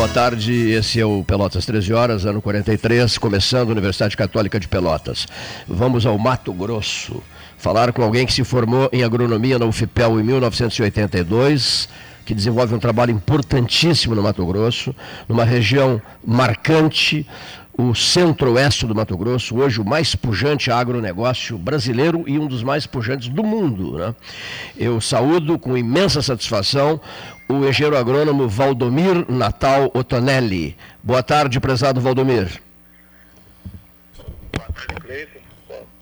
boa tarde. Esse é o Pelotas 13 horas, ano 43, começando Universidade Católica de Pelotas. Vamos ao Mato Grosso. Falar com alguém que se formou em agronomia na UFPEL em 1982, que desenvolve um trabalho importantíssimo no Mato Grosso, numa região marcante, o centro-oeste do Mato Grosso, hoje o mais pujante agronegócio brasileiro e um dos mais pujantes do mundo. Né? Eu saúdo com imensa satisfação o engenheiro agrônomo Valdomir Natal Otonelli. Boa tarde, prezado Valdomir. Boa tarde, Cleiton.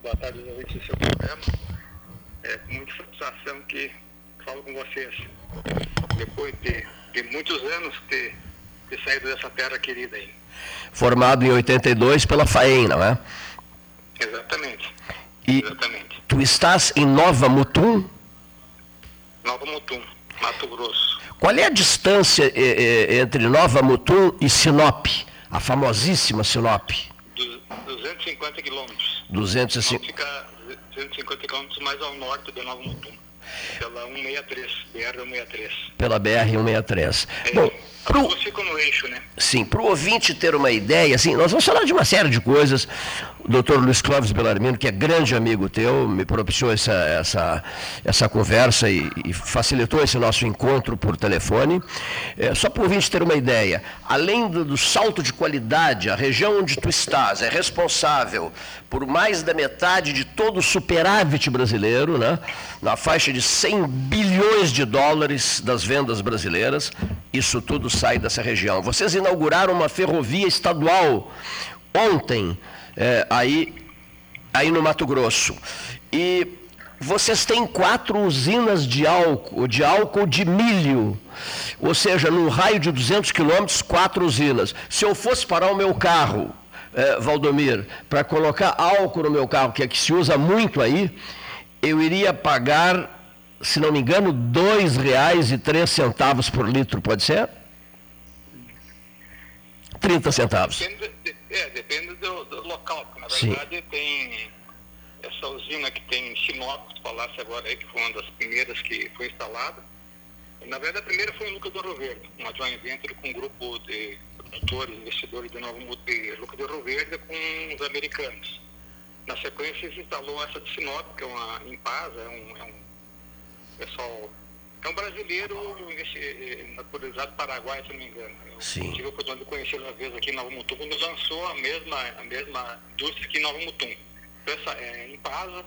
Boa tarde, ouvintes seu programa. É com muita satisfação que falo com vocês. Depois de, de muitos anos ter, ter saído dessa terra querida aí. Formado em 82 pela FAEM, não é? Exatamente. E Exatamente. tu estás em Nova Mutum? Nova Mutum, Mato Grosso. Qual é a distância eh, eh, entre Nova Mutum e Sinop, a famosíssima Sinop? Du- 250 quilômetros. 250. Fica 250 quilômetros mais ao norte de Nova Mutum. Pela 163, BR-163. Pela BR-163. É, Bom, pro, ficam no eixo, né? sim, para o ouvinte ter uma ideia, assim, nós vamos falar de uma série de coisas. O doutor Luiz Clóvis Belarmino, que é grande amigo teu, me propiciou essa, essa, essa conversa e, e facilitou esse nosso encontro por telefone. É, só para o ouvinte ter uma ideia, além do, do salto de qualidade, a região onde tu estás é responsável por mais da metade de todo o superávit brasileiro, né? na faixa de 100 bilhões de dólares das vendas brasileiras. Isso tudo sai dessa região. Vocês inauguraram uma ferrovia estadual ontem, é, aí, aí no Mato Grosso. E vocês têm quatro usinas de álcool, de álcool de milho. Ou seja, num raio de 200 quilômetros, quatro usinas. Se eu fosse parar o meu carro, é, Valdomir, para colocar álcool no meu carro, que é que se usa muito aí, eu iria pagar, se não me engano, R$ 2,03 por litro, pode ser? 30 centavos. Depende, de- é, depende do, do local, na Sim. verdade tem essa usina que tem em Sinop, tu falasse agora aí, que foi uma das primeiras que foi instalada. Na verdade, a primeira foi em Lucas do Rio Verde, uma joint venture com um grupo de produtores, investidores de Novo Mundo de Lucas do Rio Verde com os americanos. Na sequência, se instalou essa de Sinop, que é uma Impasa, é um, é um pessoal é um brasileiro naturalizado paraguai, se não me engano. Eu Sim. tive a oportunidade de conhecer uma vez aqui em Nova Mutum, quando lançou a mesma, a mesma indústria aqui em Nova Mutum. Então, essa é Impasa,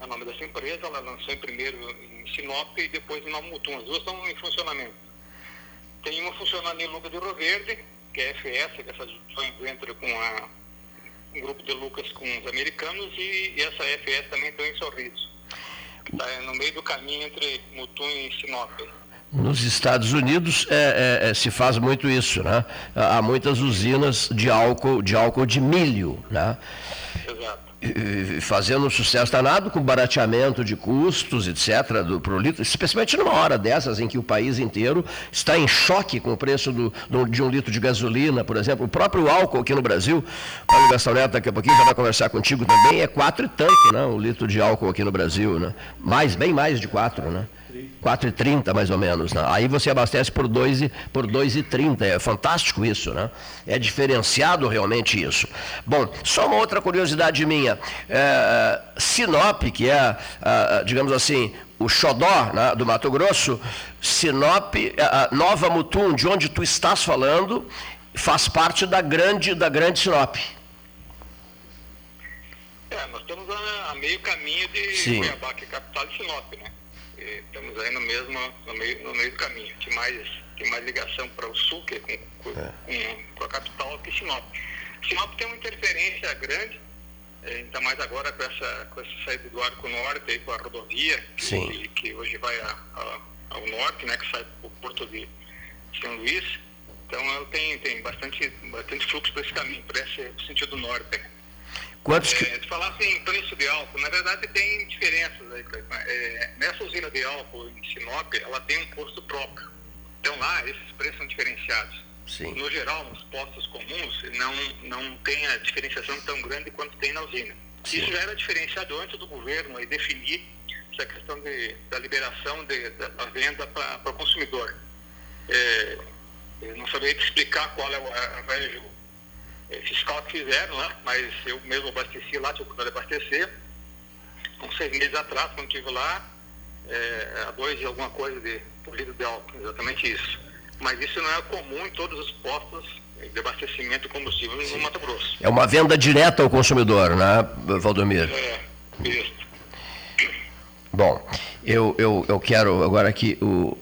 é o nome dessa empresa, ela lançou em primeiro em Sinop e depois em Nova Mutum. As duas estão em funcionamento. Tem uma funcionando em Lucas do Rio Verde, que é a FS, que é essa joint venture com a, um grupo de Lucas com os americanos, e, e essa FS também está em Sorriso. Está no meio do caminho entre Mutum e Sinop. Nos Estados Unidos é, é, é, se faz muito isso, né? Há muitas usinas de álcool, de álcool de milho, né? Fazendo um sucesso danado com barateamento de custos, etc., do, pro litro, especialmente numa hora dessas em que o país inteiro está em choque com o preço do- do- de um litro de gasolina, por exemplo. O próprio álcool aqui no Brasil, o Paulo Gastão Neto daqui a pouquinho já vai conversar contigo também, é quatro e tanto, né? O litro de álcool aqui no Brasil, né? Mais, bem mais de quatro, né? 4,30 mais ou menos. Né? Aí você abastece por 2 e, por 2,30. É fantástico isso, né? É diferenciado realmente isso. Bom, só uma outra curiosidade minha. É, Sinop, que é, digamos assim, o xodó né, do Mato Grosso, Sinop, ah, Nova Mutum, de onde tu estás falando, faz parte da grande, da grande Sinop. É, nós estamos a, a meio caminho de Sim. Cuiabá, que é a capital de Sinop, né? E estamos aí no mesmo, no meio, no meio do caminho. Tem mais, tem mais ligação para o sul, que é com, com, com- com a capital, que Sinop. Sinop tem uma interferência grande, eh, ainda mais agora com essa, com essa saída do Arco Norte, aí, com a rodovia, que, que hoje vai a- a- ao norte, né? Que sai para o porto de São Luís. Então ela tem, tem bastante, bastante fluxo para esse caminho, para esse sentido norte. Quantos. É, se falasse em preço de álcool, na verdade tem diferenças aí. É, nessa usina de álcool em Sinop, ela tem um posto próprio. Então lá esses preços são diferenciados. Sim. No geral, nos postos comuns, não, não tem a diferenciação tão grande quanto tem na usina. Sim. Isso já era diferenciado antes do governo aí definir essa questão de, da liberação de, da, da venda para o consumidor. É, Eu não sabia explicar qual é o arranjo fiscal que fizeram, né? mas eu mesmo abasteci lá, tinha cuidado de abastecer. Uns seis meses atrás, quando estive lá, é, a dois e alguma coisa de por litro de álcool, exatamente isso. Mas isso não é comum em todos os postos de abastecimento de combustível Sim. no Mato Grosso. É uma venda direta ao consumidor, né, Valdomiro? É, isso. Bom, eu, eu, eu quero agora que o,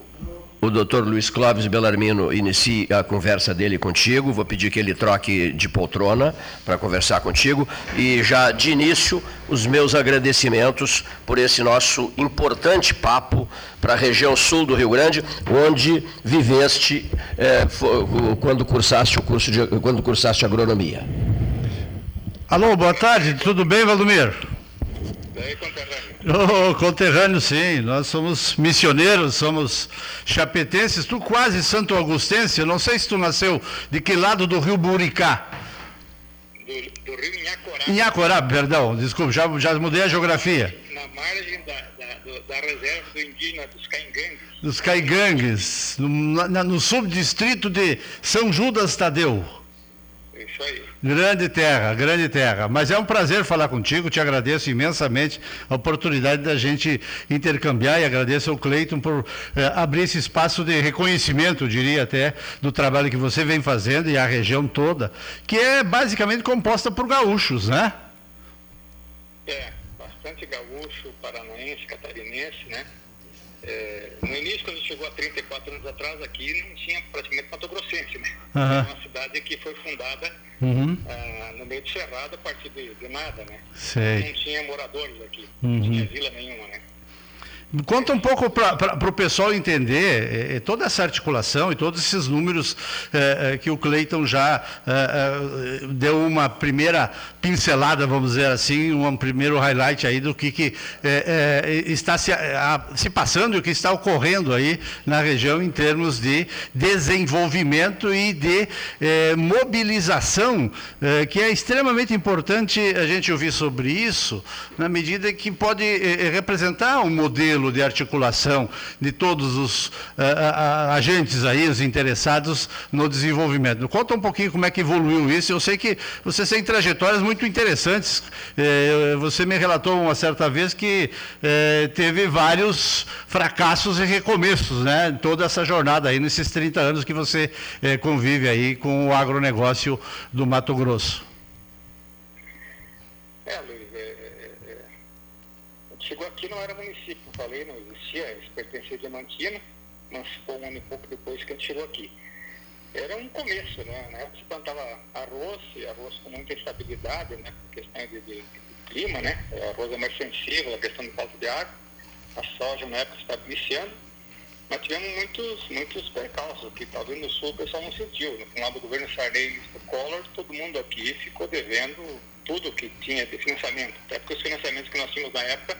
o doutor Luiz Clóvis Belarmino inicie a conversa dele contigo. Vou pedir que ele troque de poltrona para conversar contigo. E já de início, os meus agradecimentos por esse nosso importante papo para a região sul do Rio Grande, onde viveste é, quando cursaste o curso de, quando cursaste agronomia. Alô, boa tarde, tudo bem, Valdomiro? Conterrâneo. Oh, conterrâneo, sim. Nós somos missioneiros, somos chapetenses. Tu quase santo augustense. Eu não sei se tu nasceu de que lado do rio Buricá. Do, do rio Inhacorá. Inhacorá, perdão. Desculpa, já, já mudei a geografia. Na margem da, da, da reserva do indígena dos Caingangues. Dos Caigangues, no, no subdistrito de São Judas Tadeu. Isso aí. Grande terra, grande terra. Mas é um prazer falar contigo, te agradeço imensamente a oportunidade da gente intercambiar e agradeço ao Cleiton por eh, abrir esse espaço de reconhecimento, diria até, do trabalho que você vem fazendo e a região toda, que é basicamente composta por gaúchos, né? É, bastante gaúcho, paranaense, catarinense, né? É, no início, quando chegou há 34 anos atrás, aqui não tinha praticamente Mato Grossense, né? Uhum. uma cidade que foi fundada uhum. ah, no meio de Cerrado a partir de, de nada, né? Sei. Não tinha moradores aqui, uhum. não tinha vila nenhuma, né? Conta um pouco para o pessoal entender eh, toda essa articulação e todos esses números eh, eh que o Cleiton já eh, deu uma primeira pincelada, vamos dizer assim, um primeiro highlight aí do que, que está se, a, se, passando e o que está ocorrendo aí na região em termos de desenvolvimento e de mobilização, que é extremamente importante a gente ouvir sobre isso, na medida que pode representar um modelo modelo de articulação de todos os uh, uh, agentes aí, os interessados no desenvolvimento. Conta um pouquinho como é que evoluiu isso. Eu sei que você tem trajetórias muito interessantes. Eh, você me relatou uma certa vez que eh, teve vários fracassos e recomeços, né? Toda essa jornada aí, nesses 30 anos que você eh, convive aí com o agronegócio do Mato Grosso. É, Luiz, é, é, é. chegou aqui não era município falei, não existia, pertencia a Diamantino, mas foi um ano e pouco depois que a gente chegou aqui. Era um começo, né? Na época se plantava arroz, e arroz com muita estabilidade, né? Por questão de, de, de clima, né? O arroz é mais sensível à questão de falta de água. A soja na época estava iniciando. Mas tivemos muitos, muitos percalços que talvez no sul o pessoal não sentiu. No final do governo Sarney e do Collor, todo mundo aqui ficou devendo tudo que tinha de financiamento. Até porque os financiamentos que nós tínhamos na época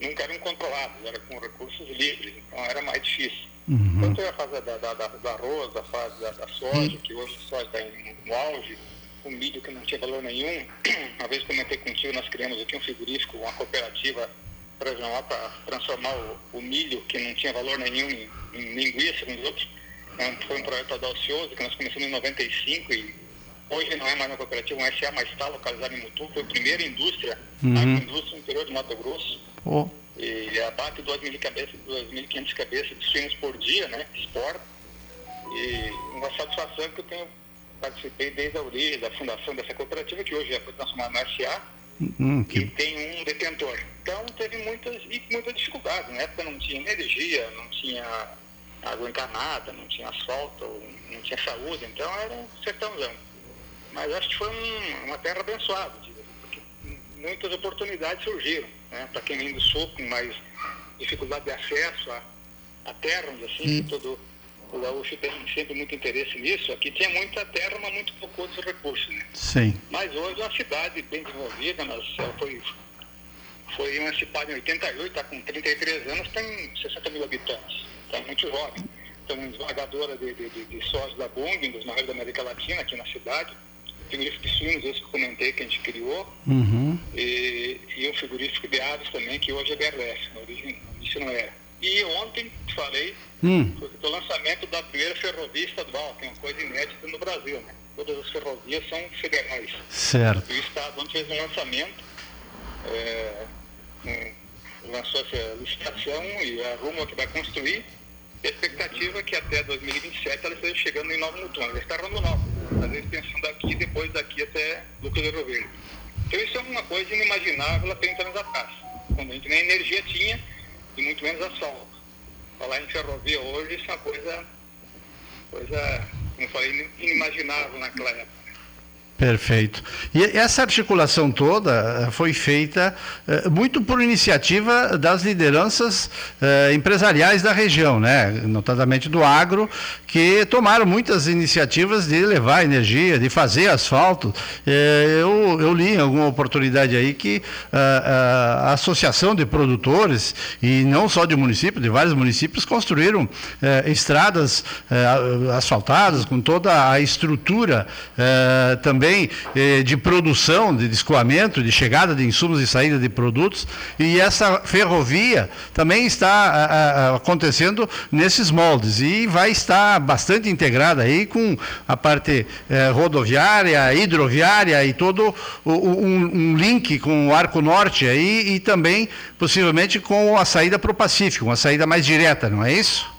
nunca eram controlados, era com recursos livres, então era mais difícil. Uhum. Tanto é a fase da, da, da, da arroz, a fase da, da soja, que hoje a soja está no auge, o milho que não tinha valor nenhum. Uma vez comentei contigo, nós criamos aqui um frigorífico, uma cooperativa para transformar o, o, milho, que não tinha valor nenhum, em, em linguiça, com os outros. Então, foi um projeto audacioso que nós começamos em 95 e hoje não é mais uma cooperativa, um SA, mas está localizado em Mutum, foi a primeira indústria, uhum. a indústria no interior de Mato Grosso Oh. E abate 2.500 cabeças, 2.500 cabeças de suínos por dia, né? Exporta. E uma satisfação que eu tenho participei desde a origem da fundação dessa cooperativa, que hoje foi transformada no SA, hum, que... e tem um detentor. Então teve muitas, e muitas dificuldades. Na época não tinha energia, não tinha água encanada, não tinha asfalto, não tinha saúde, então era um sertãozão. Mas acho que foi um, uma terra abençoada, porque muitas oportunidades surgiram né? Para quem vem do sul com mais dificuldade de acesso à, à terra, onde assim, hum. todo o gaúcho tem sempre muito interesse nisso. Aqui tinha muita terra, mas muito pouco outros recursos. Né? Sim. Mas hoje é uma cidade bem desenvolvida, nós, foi, foi emancipada em 88, está com 33 anos, tem 60 mil habitantes. Está muito jovem. Tem uma esmagadora de, de, de, de sócios da Bung, dos maiores da América Latina, aqui na cidade frigorífico de suínos, esse que eu comentei que a gente criou, uhum. e, e um frigorífico de aves também, que hoje é BRF, na origem isso não era. E ontem, falei, hum. foi o lançamento da primeira ferrovia estadual, que é uma coisa inédita no Brasil. Né? Todas as ferrovias são federais. Certo. E o Estado ontem fez um lançamento, é, um, lançou essa licitação e a Rumo que vai construir. A expectativa é que até 2027 ela esteja chegando em Nova Mutum. Ela está Rondonópolis, fazer a extensão daqui e depois daqui até Lucas do Rio. Então isso é uma coisa inimaginável há 30 anos atrás, quando a gente nem energia tinha e muito menos asfalto. Falar em ferrovia hoje isso é uma coisa, coisa como eu falei, inimaginável naquela época. Perfeito. E essa articulação toda eh, foi feita eh, muito por iniciativa das lideranças eh, empresariais da região, né? notadamente do agro, que tomaram muitas iniciativas de levar energia, de fazer asfalto. Eu, eu li em alguma oportunidade aí que a, a associação de produtores, e não só de municípios, de vários municípios, construíram estradas asfaltadas com toda a estrutura também também eh, de produção, de escoamento, de chegada de insumos e saída de produtos. E essa ferrovia também está a, a, acontecendo nesses moldes e vai estar bastante integrada aí com a parte eh, rodoviária, hidroviária e todo o, um, um, link com o Arco Norte aí e também possivelmente com a saída para o Pacífico, uma saída mais direta, não é isso?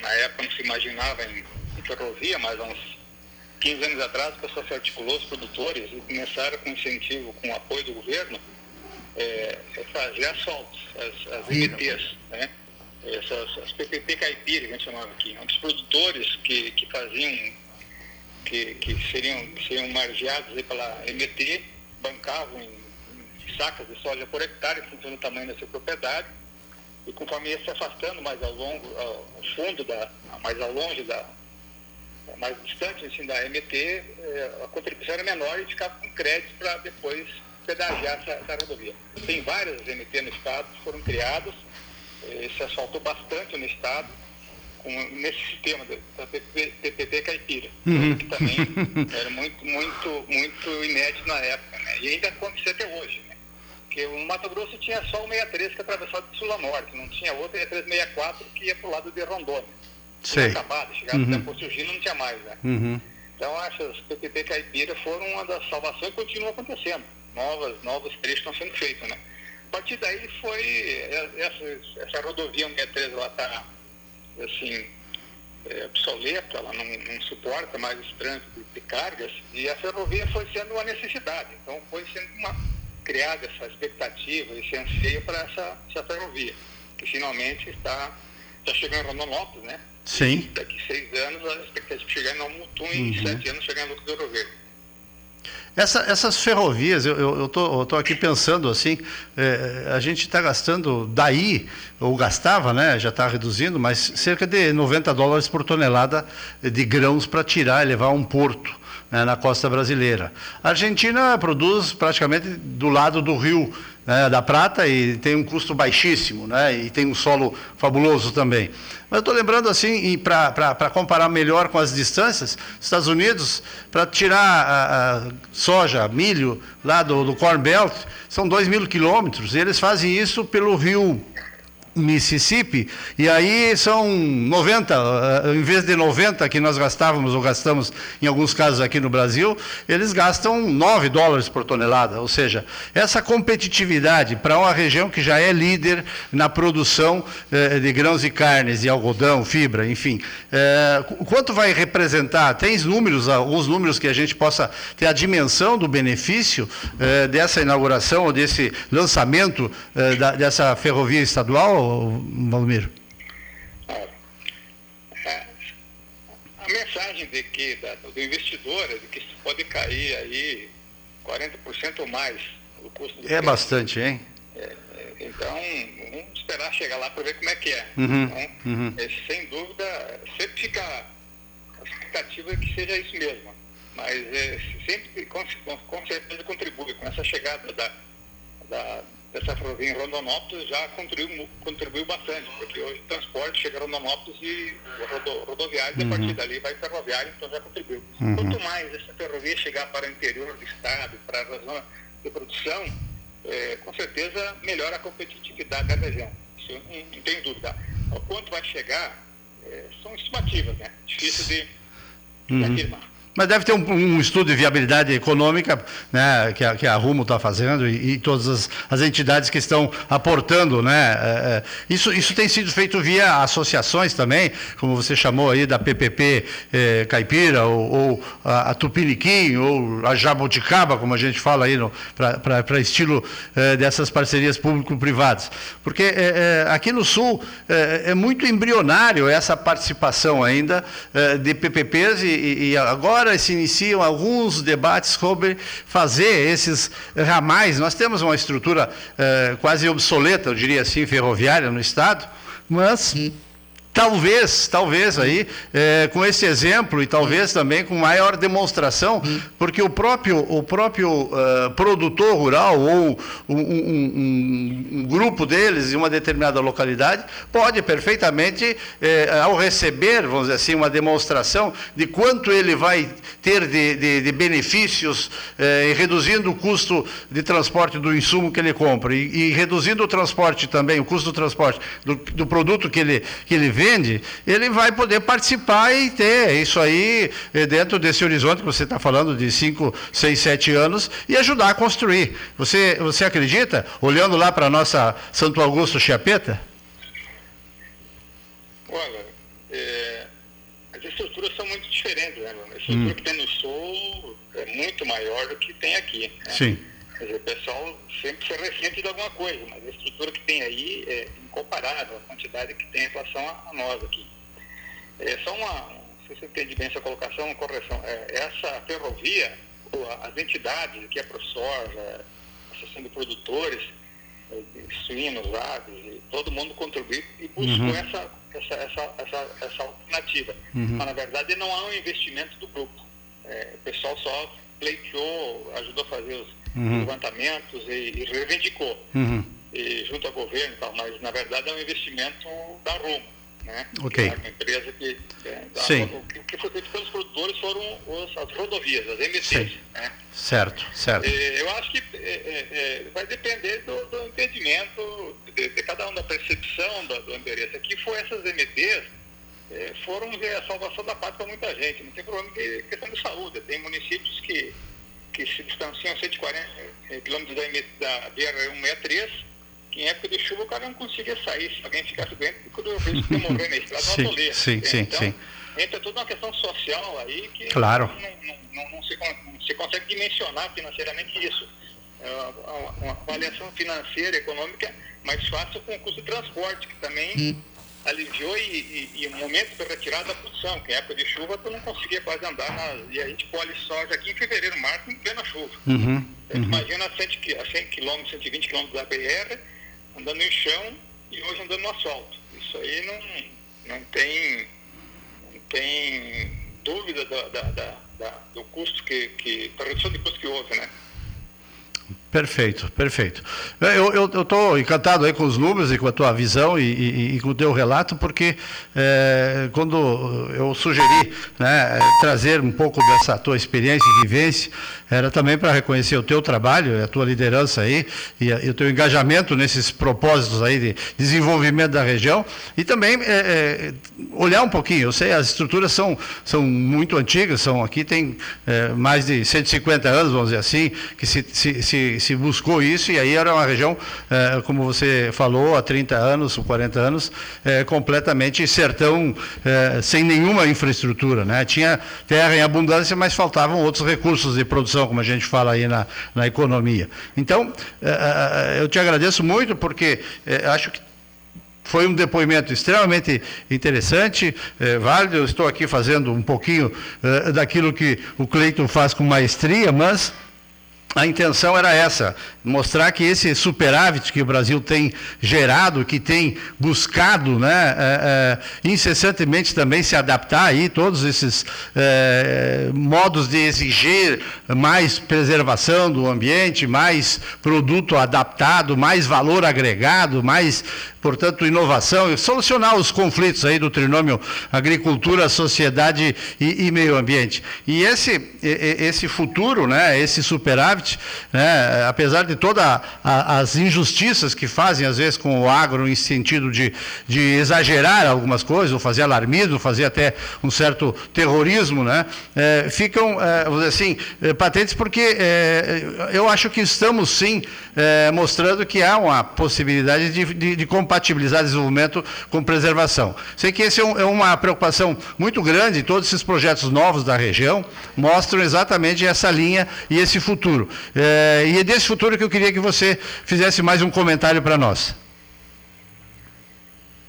Na época não se imaginava em, em ferrovia, mas há uns 15 anos atrás, o pessoal se articulou, os produtores, e começaram com incentivo, com apoio do governo, é, é fazer asfaltos, as, as MTs, né? Essas, as PPP caipira, que a gente chamava aqui, os produtores que, que faziam, que, que, seriam, seriam margeados aí pela MT, bancavam em, em sacas de soja por hectare, em função do tamanho da sua propriedade, e conforme ia se afastando mais ao longo, ao fundo, da, mais ao longe da, mais distante assim, da MT, eh, a contribuição era menor e ficava com crédito para depois pedagiar essa, essa, rodovia. Tem várias MT no estado que foram criadas, eh, se asfaltou bastante no estado, com, nesse sistema da PPP Caipira, uhum. que também era muito, muito, muito inédito na época, né? E ainda acontece até hoje. Porque o Mato Grosso tinha só o 63 que atravessava de sul a norte, não tinha outro, e a 364 que ia para o lado de Rondônia. Tinha acabado, chegava uhum. até Surgindo, não tinha mais, né? Uhum. Então, acho que as PPP Caipira foram uma das salvações e continuam acontecendo. Novas, novos trechos estão sendo feitos, né? A partir daí foi, é, essa, essa rodovia 63 ela está, assim, é, obsoleta, ela não, não, suporta mais esse trânsito de, cargas, e a ferrovia foi sendo uma necessidade. Então, foi sendo uma criada essa expectativa, esse anseio para essa, essa ferrovia, que finalmente está, está chegando em Rondonópolis, né? Sim. E daqui seis anos, a expectativa de chegar em Almutum e em uhum. sete anos chegar em Lucas do Verde. Essa, essas ferrovias, eu estou eu, eu tô aqui pensando assim, é, a gente está gastando daí, ou gastava, né, já está reduzindo, mas cerca de 90 dólares por tonelada de grãos para tirar e levar a um porto né, na costa brasileira. A Argentina produz praticamente do lado do rio né, da Prata e tem um custo baixíssimo, né, e tem um solo fabuloso também. Mas eu estou lembrando assim, para comparar melhor com as distâncias, Estados Unidos, para tirar a, a, soja, milho lá do, do Corn Belt, são 2 mil quilômetros, e eles fazem isso pelo rio Mississippi, e aí são 90, eh, em vez de 90 que nós gastávamos ou gastamos em alguns casos aqui no Brasil, eles gastam 9 dólares por tonelada. Ou seja, essa competitividade para uma região que já é líder na produção eh, de grãos e carnes, de algodão, fibra, enfim. Eh, quanto vai representar? Tens números, alguns números que a gente possa ter a dimensão do benefício dessa inauguração ou desse lançamento dessa ferrovia estadual? Valmir? A mensagem de que, da, do investidor é de que pode cair aí 40% ou mais o custo do É bastante, hein? É, é, então, vamos esperar chegar lá para ver como é que é. Uhum, então, uhum. É, sem dúvida, sempre fica a expectativa que seja isso mesmo. Mas é, sempre, com, com certeza, contribui com essa chegada da, da essa ferrovia em Rondonópolis já contribuiu, contribuiu bastante, porque hoje o transporte chega a Rondonópolis e rodo, rodoviário, uhum. e a partir dali vai ferroviário, então já contribuiu. Uhum. Quanto mais essa ferrovia chegar para o interior do estado, para a zona, de produção, é, com certeza melhora a competitividade da região. Isso não, não tem dúvida. O quanto vai chegar, é, são estimativas, né? Difícil de, de uhum. afirmar. Mas deve ter um, um, estudo de viabilidade econômica né, que, a, que a Rumo está fazendo e, e todas as, as, entidades que estão aportando. Né, é, é, isso, isso tem sido feito via associações também, como você chamou aí da PPP é, Caipira, ou, ou a, a, Tupiniquim, ou a Jaboticaba, como a gente fala aí para estilo é, dessas parcerias público-privadas. Porque é, aqui no Sul é, muito embrionário essa participação ainda de PPPs e, e agora agora se iniciam alguns debates sobre fazer esses ramais. Nós temos uma estrutura eh, quase obsoleta, eu diria assim, ferroviária no Estado, mas. Talvez, talvez aí, é, com esse exemplo e talvez também com maior demonstração, porque o próprio, o próprio uh, produtor rural ou um, um, um, grupo deles em uma determinada localidade pode perfeitamente, é, ao receber, vamos dizer assim, uma demonstração de quanto ele vai ter de, de, de benefícios, é, reduzindo o custo de transporte do insumo que ele compra e, e reduzindo o transporte também, o custo do transporte do, do produto que ele, que ele vende, ele vai poder participar e ter isso aí eh, dentro desse horizonte que você está falando de 5, 6, 7 anos e ajudar a construir. Você, você acredita, olhando lá para a nossa Santo Augusto Chiapeta? Olha, é, as estruturas são muito diferentes, né? A estrutura hum. que tem no sul é muito maior do que tem aqui. Né? Sim. Dizer, o pessoal sempre se ressente de alguma coisa, mas a estrutura que tem aí é incomparável, a quantidade que tem em relação a, nós aqui. É só uma, se eu entendi bem essa colocação, uma correção. É, essa ferrovia, as entidades, que é a ProSoja, a Associação de Produtores, é, suínos, aves, todo mundo contribuiu e buscou uhum. essa, essa, essa, essa, essa alternativa. Uhum. Mas, na verdade, não há um investimento do grupo. É, o pessoal só pleiteou, ajudou a fazer os uhum. levantamentos e, e reivindicou, uhum. E, junto ao governo e tal, mas na verdade é um investimento da Rumo. Né? Okay. É uma empresa que, é, da, Sim. O, o, que foi feito pelos produtores foram os, as rodovias, as MTs. Né? Certo, certo. E, eu acho que é, é, é, vai depender do, do entendimento de, de, cada um, da percepção do, do endereço. Aqui foi essas MTs é, foram a salvação da pátria para muita gente. Não tem problema de questão de saúde. Tem municípios que que se distanciam 140 eh, quilômetros da, da BR-163, que em época de chuva o cara não conseguia sair, se alguém ficasse doente, corria o risco de morrer na estrada sim, autolia. Sim, sim, então, sim. Entra toda uma questão social aí que claro. não, não, não, se, não se consegue dimensionar financeiramente isso. É uma, uma avaliação financeira, econômica, mais fácil com o custo de transporte, que também hum aliviou e, e, e o momento foi retirado da produção, que em época de chuva tu não conseguia quase andar, na, e a gente colhe soja aqui em fevereiro, março, em plena chuva. Uhum, uhum. Imagina a 100, a 100 km, 120 km da BR, andando no chão e hoje andando no asfalto. Isso aí não, não, tem, não tem dúvida da, da, da, do custo que, que, da redução de custo que houve, né? Perfeito, perfeito. Eu estou encantado aí com os números e com a tua visão e, e, e com o teu relato, porque é, quando eu sugeri né, trazer um pouco dessa tua experiência e vivência, era também para reconhecer o teu trabalho, a tua liderança aí e, e, o teu engajamento nesses propósitos aí de desenvolvimento da região e também é, é, olhar um pouquinho. Eu sei, as estruturas são, são muito antigas, são aqui tem é, mais de 150 anos, vamos dizer assim, que se, se, se se buscou isso, e aí era uma região, é, como você falou, há 30 anos, 40 anos, é, completamente sertão, é, sem nenhuma infraestrutura. Né? Tinha terra em abundância, mas faltavam outros recursos de produção, como a gente fala aí na, na economia. Então, eu te agradeço muito, porque acho que foi um depoimento extremamente interessante, válido. Eu estou aqui fazendo um pouquinho daquilo que o Cleiton faz com maestria, mas a intenção era essa, mostrar que esse superávit que o Brasil tem gerado, que tem buscado né, é, é, incessantemente também se adaptar aí, todos esses é, modos de exigir mais preservação do ambiente, mais produto adaptado, mais valor agregado, mais portanto, inovação e solucionar os conflitos aí do trinômio agricultura, sociedade e, e meio ambiente. E esse, esse futuro, né, esse superávit, né, apesar de todas as injustiças que fazem, às vezes, com o agro, em sentido de, de exagerar algumas coisas, ou fazer alarmismo, fazer até um certo terrorismo, né, é, ficam, é, vamos dizer assim, é, patentes porque é, eu acho que estamos, sim, é, mostrando que há uma possibilidade de, de, de compatibilizar desenvolvimento com preservação. Sei que esse é, um, é, uma preocupação muito grande, todos esses projetos novos da região mostram exatamente essa linha e esse futuro. É, e é desse futuro que eu queria que você fizesse mais um comentário para nós.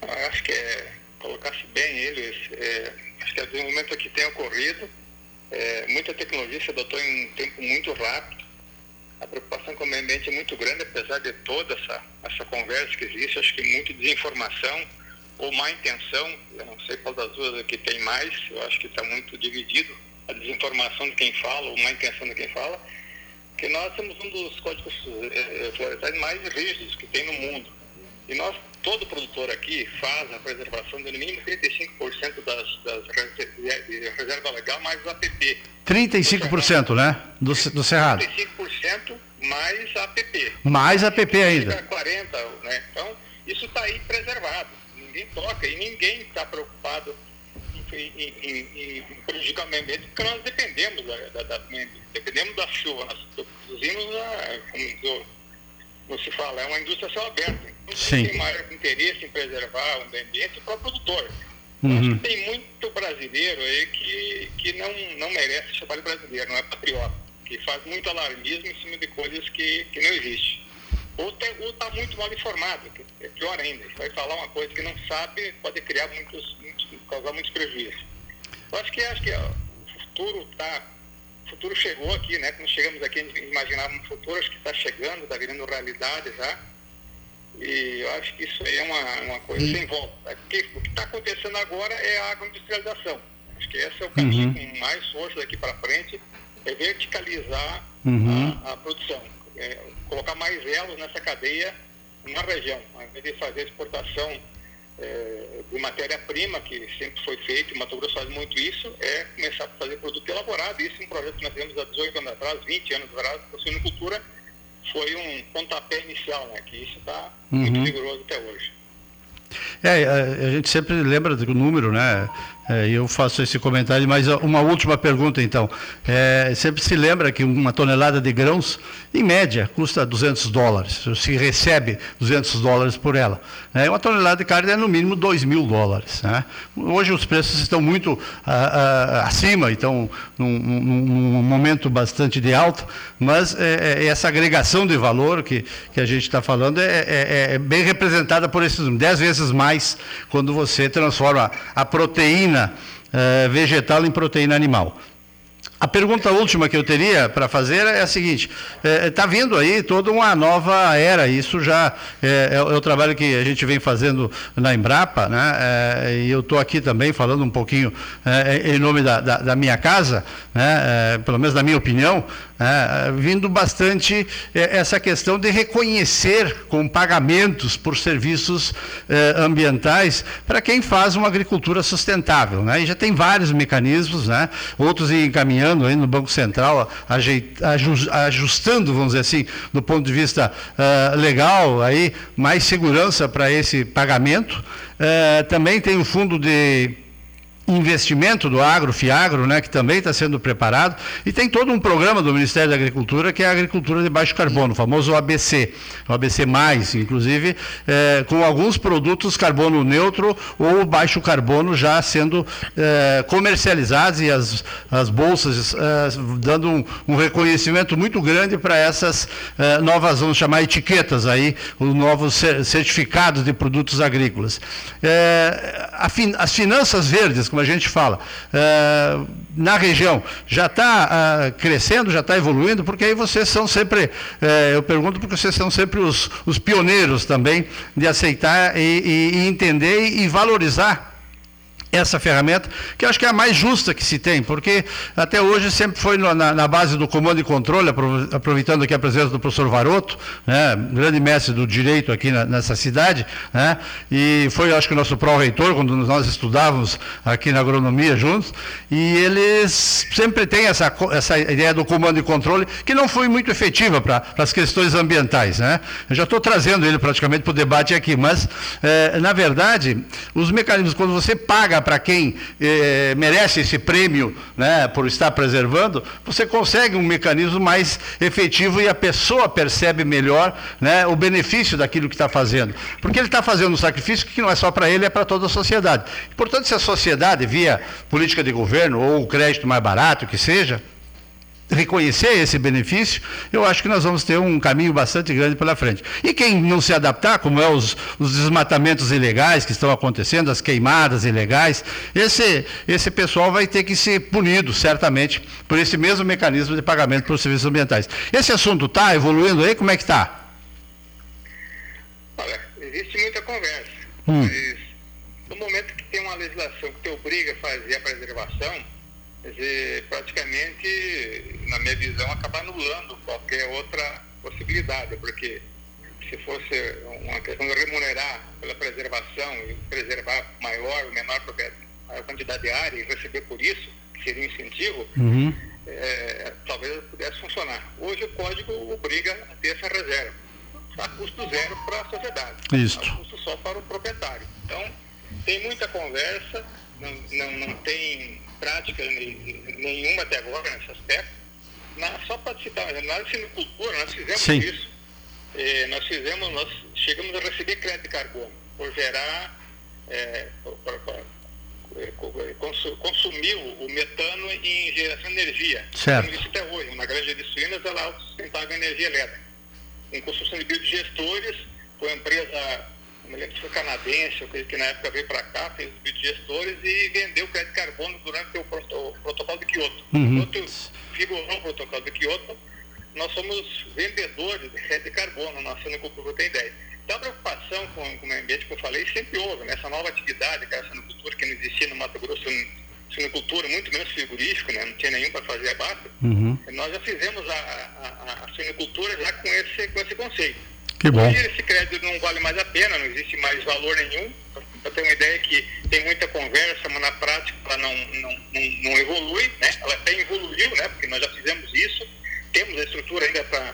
Eu acho que é, colocasse bem eles, é, acho que o desenvolvimento que tem ocorrido, é, muita tecnologia se adotou em um tempo muito rápido, a preocupação com o meio ambiente é muito grande, apesar de toda essa, essa conversa que existe, acho que muito desinformação ou má intenção, eu não sei qual das duas aqui tem mais, eu acho que está muito dividido a desinformação de quem fala ou má intenção de quem fala, que nós temos um dos códigos eh, florestais mais rígidos que tem no mundo. E nós, todo produtor aqui, faz a preservação de no mínimo 35% das, das reserva legal mais APP. 35%, né? Do, do Cerrado. 35% mais APP. Mais APP ainda. 40, né? Então, isso está aí preservado. Ninguém toca e ninguém está preocupado em, em, em, em, prejudicar o meio ambiente, porque nós dependemos da, da, da dependemos da chuva. Nós produzimos, a, como, como se fala, é uma indústria céu aberto. Então, Sim. tem maior interesse em preservar o meio ambiente para o produtor. Uhum. tem muito brasileiro aí que, que não, não merece chamar de brasileiro, não é patriota, que faz muito alarmismo em cima de coisas que, que não existem. Ou está muito mal informado, que é pior ainda. Vai falar uma coisa que não sabe, pode criar muitos, muitos causar muitos prejuízos. Eu acho que acho que ó, o futuro tá, o futuro chegou aqui, né? Quando chegamos aqui, a gente imaginava um futuro, acho que está chegando, está virando realidade já. E eu acho que isso aí é uma, uma coisa sem volta. Porque o que está acontecendo agora é a agroindustrialização. Acho que esse é o caminho uhum. com mais força daqui para frente, é verticalizar uhum. a, a, produção. É, colocar mais elos nessa cadeia na região, ao invés de fazer exportação é, de matéria-prima, que sempre foi feito, e Mato Grosso faz muito isso, é começar a fazer produto elaborado. Isso é um projeto que nós temos há 18 anos atrás, 20 anos atrás, a suinocultura foi um pontapé inicial, né? Que isso está uhum. muito vigoroso até hoje. É, a, a gente sempre lembra do número, né? É, eu faço esse comentário, mas uma última pergunta então. É, sempre se lembra que uma tonelada de grãos, em média, custa 200 dólares. Se recebe 200 dólares por ela. Né? Uma tonelada de carne é no mínimo 2 mil dólares. Né? Hoje os preços estão muito a, a, acima, então num, num, num, momento bastante de alto, mas é, é, essa agregação de valor que, que a gente está falando é, é, é, bem representada por esses 10 vezes mais quando você transforma a proteína proteína eh, vegetal em proteína animal. A pergunta última que eu teria para fazer é a seguinte: está eh, vindo aí toda uma nova era. Isso já é, é, o trabalho que a gente vem fazendo na Embrapa, né? É, e eu estou aqui também falando um pouquinho em nome da, da, da minha casa, né? pelo menos na minha opinião, é, vindo bastante é, essa questão de reconhecer com pagamentos por serviços é, ambientais para quem faz uma agricultura sustentável. Né? E já tem vários mecanismos, né? outros encaminhando aí no Banco Central, ajustando, vamos dizer assim, do ponto de vista uh, legal, aí, mais segurança para esse pagamento. Uh, também tem o fundo de investimento do agro, FIAGRO, né, que também está sendo preparado, e tem todo um programa do Ministério da Agricultura, que é a agricultura de baixo carbono, o famoso ABC, o ABC+, inclusive, é, com alguns produtos carbono neutro ou baixo carbono já sendo é, comercializados e as, as bolsas é, dando um, um, reconhecimento muito grande para essas é, novas, vamos chamar etiquetas aí, os novos certificados de produtos agrícolas. É, fin, as finanças verdes, como a gente fala, uh, na região, já está uh, eh, crescendo, já está evoluindo, porque aí vocês são sempre, uh, eu pergunto porque vocês são sempre os, os pioneiros também de aceitar e, e, e entender e valorizar essa ferramenta, que acho que é a mais justa que se tem, porque até hoje sempre foi na, na base do comando e controle, aproveitando aqui a presença do professor Varoto, né, grande mestre do direito aqui na, nessa cidade, né, e foi, acho que, o nosso pró-reitor, quando nós estudávamos aqui na agronomia juntos, e eles sempre têm essa, essa ideia do comando e controle, que não foi muito efetiva para as questões ambientais. Né? Eu já estou trazendo ele praticamente para o debate aqui, mas, é, na verdade, os mecanismos, quando você paga para quem eh, merece esse prêmio né, por estar preservando, você consegue um mecanismo mais efetivo e a pessoa percebe melhor né, o benefício daquilo que está fazendo. Porque ele está fazendo um sacrifício que não é só para ele, é para toda a sociedade. Portanto, se a sociedade, via política de governo ou o crédito mais barato que seja, reconhecer esse benefício, eu acho que nós vamos ter um caminho bastante grande pela frente. E quem não se adaptar, como é os, os desmatamentos ilegais que estão acontecendo, as queimadas ilegais, esse, esse pessoal vai ter que ser punido, certamente, por esse mesmo mecanismo de pagamento por serviços ambientais. Esse assunto está evoluindo aí? Como é que está? Olha, existe muita conversa. Hum. Mas no momento que tem uma legislação que te obriga a fazer a preservação, dizer, praticamente, na minha visão, acaba anulando qualquer outra possibilidade, porque se fosse uma questão de remunerar pela preservação e preservar maior ou menor a quantidade de área e receber por isso, que seria um incentivo, uhum. é, talvez pudesse funcionar. Hoje o código obriga a ter essa reserva, a custo zero para a sociedade, isso. a custo só para o proprietário. Então, tem muita conversa, não, não, não tem prática nenhuma até agora nesse aspecto. Na, só para citar, na silvicultura nós fizemos Sim. isso. Eh, nós fizemos, nós chegamos a receber crédito de carbono por gerar, é, por, por, por, consumir o metano em geração de energia. Certo. Como até hoje, na granja de suínas ela autossustentava energia elétrica. Em construção de biodigestores, foi uma empresa lembro se foi canadense, que na época veio para cá, fez os gestores e vendeu crédito de carbono durante o, protocolo de Kyoto. Uhum. Enquanto figurou o protocolo de Kyoto, nós somos vendedores de crédito de carbono na Sinocultura, tem ideia. Então a preocupação com, com o meio ambiente que eu falei sempre houve, nessa nova atividade, que é a sinocultura, que não existia no Mato Grosso, sinocultura, muito menos frigorífico, né? não tinha nenhum para fazer abate, uhum. nós já fizemos a, a, a, sinocultura já com esse, com esse conceito. Que bom. Hoje esse crédito não vale mais a pena, não existe mais valor nenhum. Para ter uma ideia que tem muita conversa, mas na prática ela não, não, não, não evolui, né? Ela até evoluiu, né? Porque nós já fizemos isso, temos a estrutura ainda para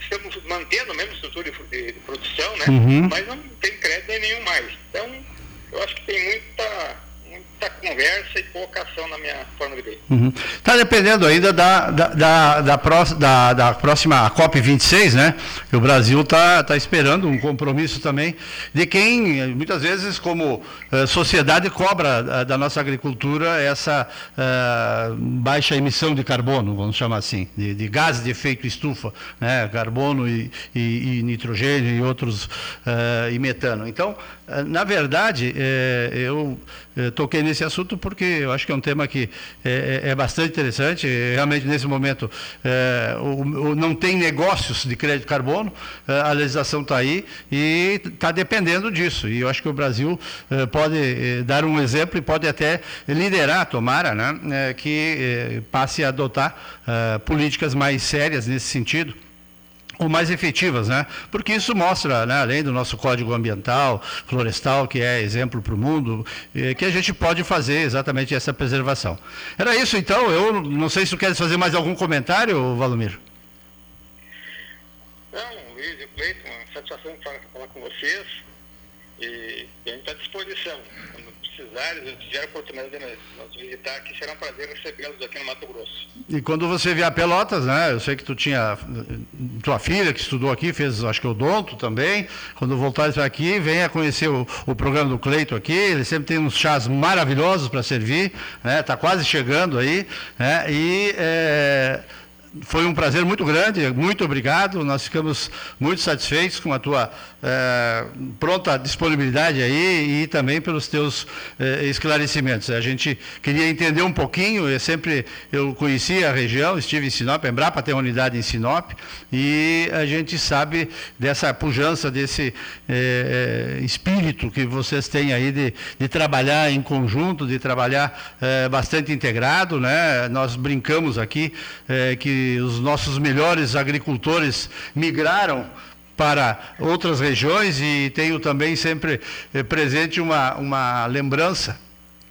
estamos mantendo a mesma estrutura de, de, de produção, né? Uhum. Mas não tem crédito nenhum mais. Então, eu acho que tem muita muita conversa e pouca ação na minha forma de ver. Está uhum. Tá dependendo ainda da, da, da, da, da, da próxima COP26, né? O Brasil está tá esperando um compromisso também de quem, muitas vezes, como uh, sociedade, cobra uh, da nossa agricultura essa uh, baixa emissão de carbono, vamos chamar assim, de, de gases de efeito estufa, né? carbono e, e, e nitrogênio e outros, e metano. Então, na verdade, eu toquei nesse assunto porque eu acho que é um tema que é, é, bastante interessante. Realmente, nesse momento, o, o, não tem negócios de crédito carbono, a legislação está aí e está dependendo disso. E eu acho que o Brasil pode dar um exemplo e pode até liderar, tomara, né, que passe a adotar políticas mais sérias nesse sentido ou mais efetivas, né? Porque isso mostra, né, além do nosso código ambiental, florestal, que é exemplo para o mundo, eh, que a gente pode fazer exatamente essa preservação. Era isso, então. Eu não sei se tu queres fazer mais algum comentário, Valomir. Não, Luiz e Cleiton, satisfação falar com vocês e a gente está à disposição precisarem, se tiver a oportunidade de nos visitar aqui, será um prazer recebê-los aqui no Mato Grosso. E quando você vier a Pelotas, né? Eu sei que tu tinha tua filha que estudou aqui, fez acho que o Donto também. Quando voltares aqui, venha conhecer o, o programa do Cleito aqui. Ele sempre tem uns chás maravilhosos para servir, né? Está quase chegando aí, né? E é, foi um prazer muito grande, muito obrigado. Nós ficamos muito satisfeitos com a tua é, pronta disponibilidade aí e também pelos teus é, esclarecimentos. A gente queria entender um pouquinho, eu sempre eu conheci a região, estive em Sinop, Embrapa tem uma unidade em Sinop, e a gente sabe dessa pujança, desse é, espírito que vocês têm aí de, de trabalhar em conjunto, de trabalhar bastante integrado. Né? Nós brincamos aqui que os nossos melhores agricultores migraram para outras regiões e tenho também sempre eh, presente uma, uma lembrança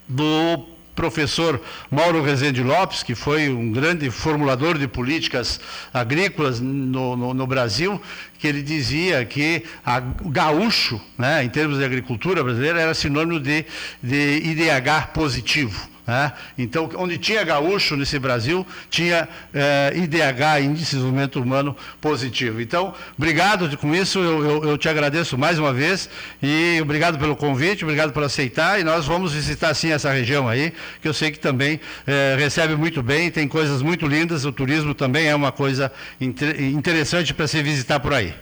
do professor Mauro Rezende Lopes, que foi um grande formulador de políticas agrícolas no, no, no Brasil, que ele dizia que a, gaúcho, né, em termos de agricultura brasileira, era sinônimo de, de IDH positivo. Né? Então, onde tinha gaúcho nesse Brasil, tinha eh, IDH, Índice de Desenvolvimento Humano Positivo. Então, obrigado com isso, eu, eu, eu, te agradeço mais uma vez e obrigado pelo convite, obrigado por aceitar e nós vamos visitar sim essa região aí, que eu sei que também eh, recebe muito bem, tem coisas muito lindas, o turismo também é uma coisa inter interessante para se visitar por aí.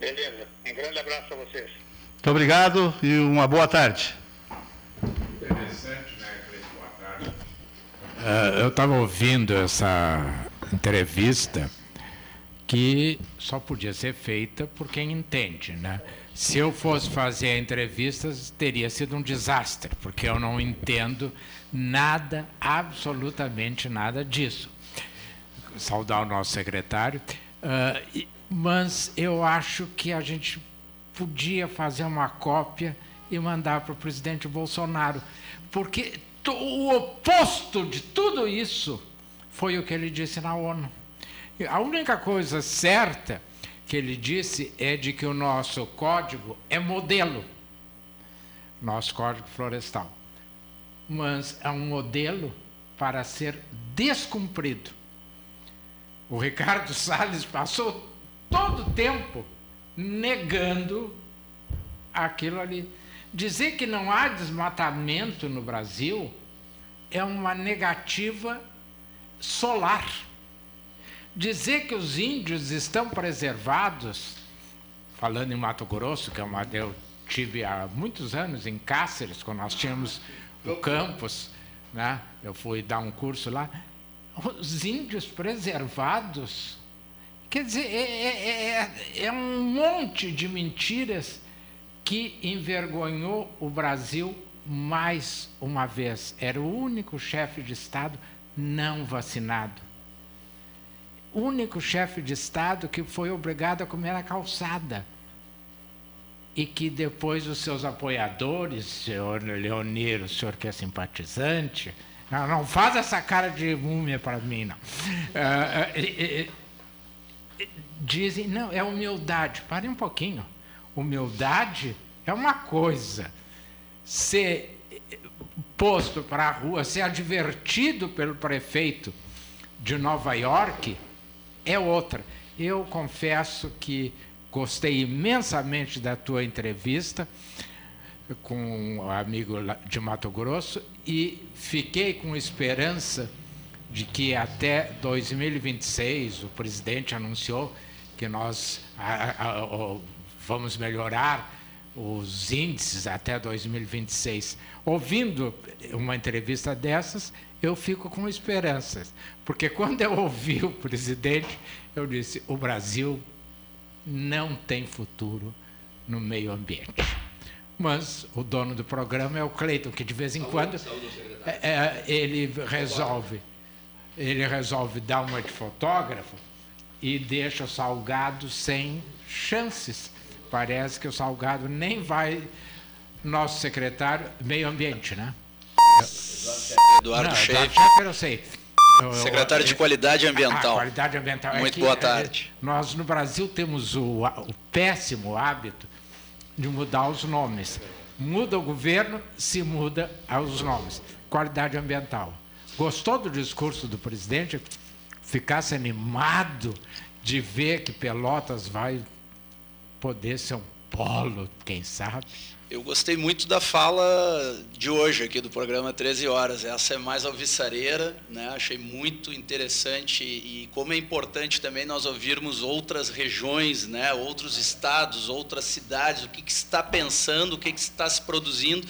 Beleza, um grande abraço a vocês. Muito obrigado e uma boa tarde. Uh, eu estava ouvindo essa entrevista que só podia ser feita por quem entende, né? Se eu fosse fazer a entrevista, teria sido um desastre, porque eu não entendo nada, absolutamente nada disso. Saudar o nosso secretário, uh, mas eu acho que a gente podia fazer uma cópia e mandar para o presidente Bolsonaro, porque o oposto de tudo isso foi o que ele disse na ONU. A única coisa certa que ele disse é de que o nosso código é modelo, nosso código florestal. Mas é um modelo para ser descumprido. O Ricardo Salles passou todo o tempo negando aquilo ali. Dizer que não há desmatamento no Brasil é uma negativa solar. Dizer que os índios estão preservados, falando em Mato Grosso, que é uma, eu tive há muitos anos em Cáceres, quando nós tínhamos o campus, né? eu fui dar um curso lá. Os índios preservados, quer dizer, é, é, é, é um monte de mentiras que envergonhou o Brasil mais uma vez. Era o único chefe de Estado não vacinado. Único chefe de Estado que foi obrigado a comer a calçada. E que depois os seus apoiadores, senhor Leonir, o senhor que é simpatizante, não, não faz essa cara de múmia para mim, não. Uh, dizem, não, é humildade. Pare um pouquinho. Humildade é uma coisa, ser posto para a rua, ser advertido pelo prefeito de Nova York é outra. Eu confesso que gostei imensamente da tua entrevista com o amigo de Mato Grosso e fiquei com esperança de que até 2026 o presidente anunciou que nós vamos melhorar os índices até 2026. Ouvindo uma entrevista dessas, eu fico com esperanças, porque quando eu ouvi o presidente, eu disse: o Brasil não tem futuro no meio ambiente. Mas o dono do programa é o Cleiton, que de vez em quando é, é, ele resolve, ele resolve dar uma de fotógrafo e deixa o Salgado sem chances Parece que o Salgado nem vai. Nosso secretário, meio ambiente, né? Eduardo Schaefer. eu sei. Secretário de Qualidade Ambiental. Ah, qualidade Ambiental. É Muito é que, boa tarde. É, nós, no Brasil, temos o, o péssimo hábito de mudar os nomes. Muda o governo, se muda os nomes. Qualidade ambiental. Gostou do discurso do presidente? Ficasse animado de ver que Pelotas vai poder ser um polo, quem sabe. Eu gostei muito da fala de hoje aqui do programa 13 Horas. Essa é mais alvissareira, né? achei muito interessante e como é importante também nós ouvirmos outras regiões, né? outros estados, outras cidades, o que, que está pensando, o que, que está se produzindo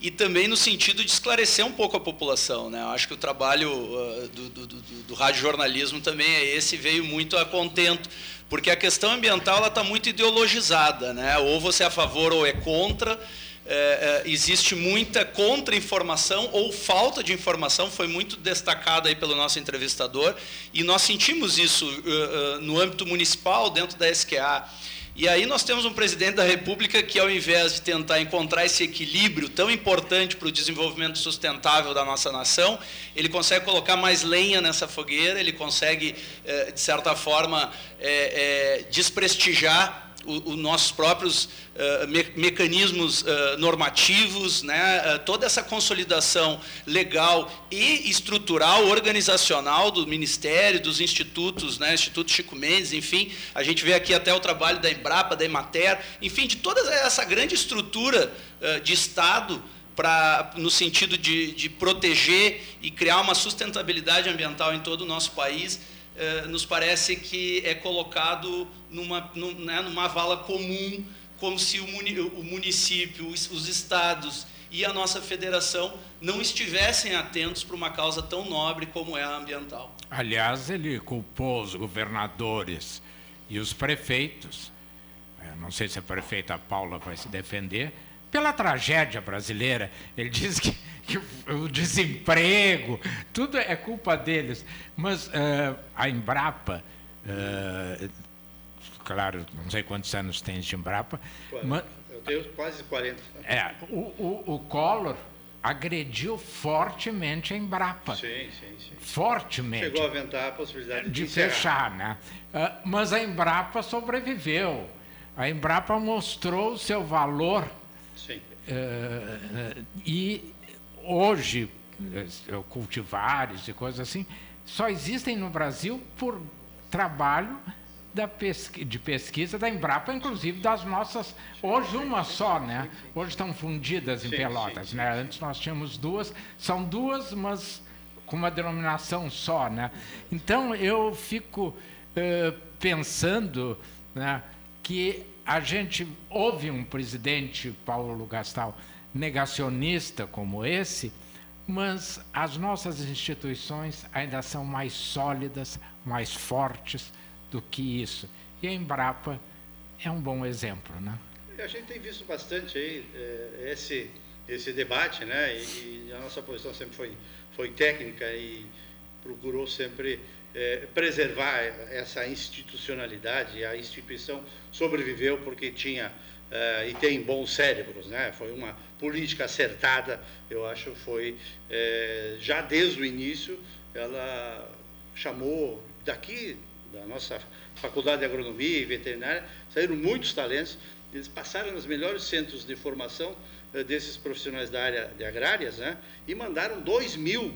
e também no sentido de esclarecer um pouco a população. Né? Eu acho que o trabalho uh, do, do, do, do rádio jornalismo também é esse, veio muito a contento, porque a questão ambiental está muito ideologizada. Né? Ou você é a favor ou é contra, é, é, existe muita contra-informação ou falta de informação, foi muito destacada aí pelo nosso entrevistador, e nós sentimos isso uh, uh, no âmbito municipal, dentro da SQA. E aí nós temos um presidente da República que, ao invés de tentar encontrar esse equilíbrio tão importante para o desenvolvimento sustentável da nossa nação, ele consegue colocar mais lenha nessa fogueira, ele consegue, eh, de certa forma, é, é, desprestigiar os nossos próprios me mecanismos uh, normativos, né, uh, toda essa consolidação legal e estrutural, organizacional do Ministério, dos institutos, né, Instituto Chico Mendes, enfim, a gente vê aqui até o trabalho da Embrapa, da Emater, enfim, de toda essa grande estrutura de Estado Pra, no sentido de, de proteger e criar uma sustentabilidade ambiental em todo o nosso país, eh, nos parece que é colocado numa, né, numa vala comum, como se o município, os estados e a nossa federação não estivessem atentos para uma causa tão nobre como é a ambiental. Aliás, ele culpou os governadores e os prefeitos, eh, não sei se a prefeita Paula vai se defender, pela tragédia brasileira. Ele diz que o desemprego, tudo é culpa deles. Mas uh, a Embrapa, uh, claro, não sei quantos anos tem de Embrapa. Mas, Eu tenho quase 40. É, o, o, o Collor agrediu fortemente a Embrapa. Sim, sim, sim. Fortemente. Chegou a aventar a possibilidade de, de fechar, né? Uh, mas a Embrapa sobreviveu. A Embrapa mostrou o seu valor Uh, e hoje, cultivares e coisas assim, só existem no Brasil por trabalho pesqui de pesquisa da Embrapa, inclusive das nossas. Hoje uma só, né? Hoje estão fundidas em sim, Pelotas, sim, né? Sim. Antes nós tínhamos duas, são duas, mas com uma denominação só, né? Então eu fico uh, pensando, né, que a gente ouve um presidente, Paulo Gastal, negacionista como esse, mas as nossas instituições ainda são mais sólidas, mais fortes do que isso. E a Embrapa é um bom exemplo, né? A gente tem visto bastante aí é, esse esse debate, né? E, a nossa posição sempre foi foi técnica e procurou sempre é, preservar essa institucionalidade. A instituição sobreviveu porque tinha e tem bons cérebros, né? Foi uma política acertada, eu acho, foi é, já desde o início ela chamou daqui da nossa faculdade de agronomia e veterinária saíram muitos talentos. Eles passaram nos melhores centros de formação é, desses profissionais da área de agrárias, né? E mandaram dois mil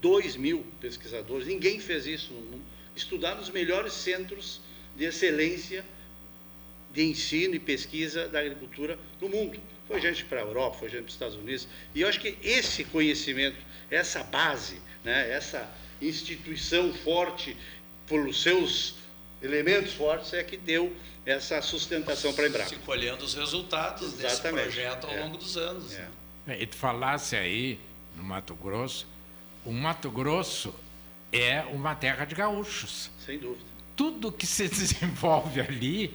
2 mil pesquisadores, ninguém fez isso no mundo, estudar nos melhores centros de excelência de ensino e pesquisa da agricultura no mundo. Foi gente para a Europa, foi gente para os Estados Unidos. E eu acho que esse conhecimento, essa base, né, essa instituição forte, por seus elementos fortes, é que deu essa sustentação para a Embrapa. Se colhendo os resultados Exatamente. desse projeto ao é. longo dos anos. É. Né? E tu falasse aí, no Mato Grosso, o Mato Grosso é uma terra de gaúchos. Sem dúvida. Tudo que se desenvolve ali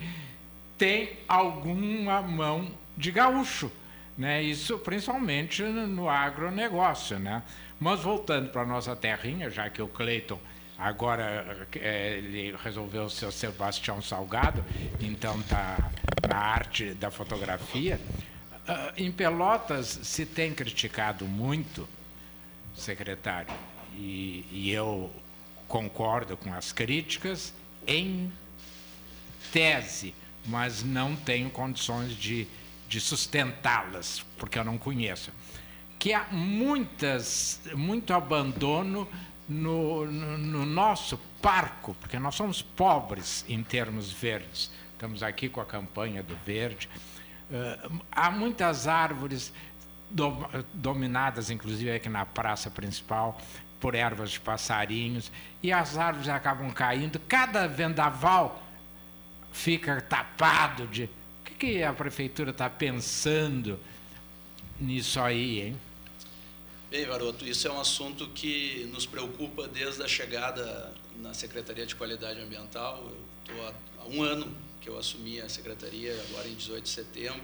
tem alguma mão de gaúcho. Né? Isso principalmente no agronegócio. Né? Mas voltando para a nossa terrinha, já que o Cleiton agora é, ele resolveu ser Sebastião Salgado, então está na arte da fotografia. Uh, em Pelotas se tem criticado muito secretário. E, e eu concordo com as críticas em tese, mas não tenho condições de, de sustentá-las, porque eu não conheço. Que há muitas, muito abandono no, no, no, nosso parco, porque nós somos pobres em termos verdes. Estamos aqui com a campanha do verde. Uh, há muitas árvores do, dominadas, inclusive aqui na praça principal, por ervas de passarinhos, e as árvores acabam caindo. Cada vendaval fica tapado de. O que, que a prefeitura está pensando nisso aí, hein? Bem, Varoto, isso é um assunto que nos preocupa desde a chegada na Secretaria de Qualidade Ambiental. Eu estou há um ano que eu assumi a secretaria, agora em 18 de setembro,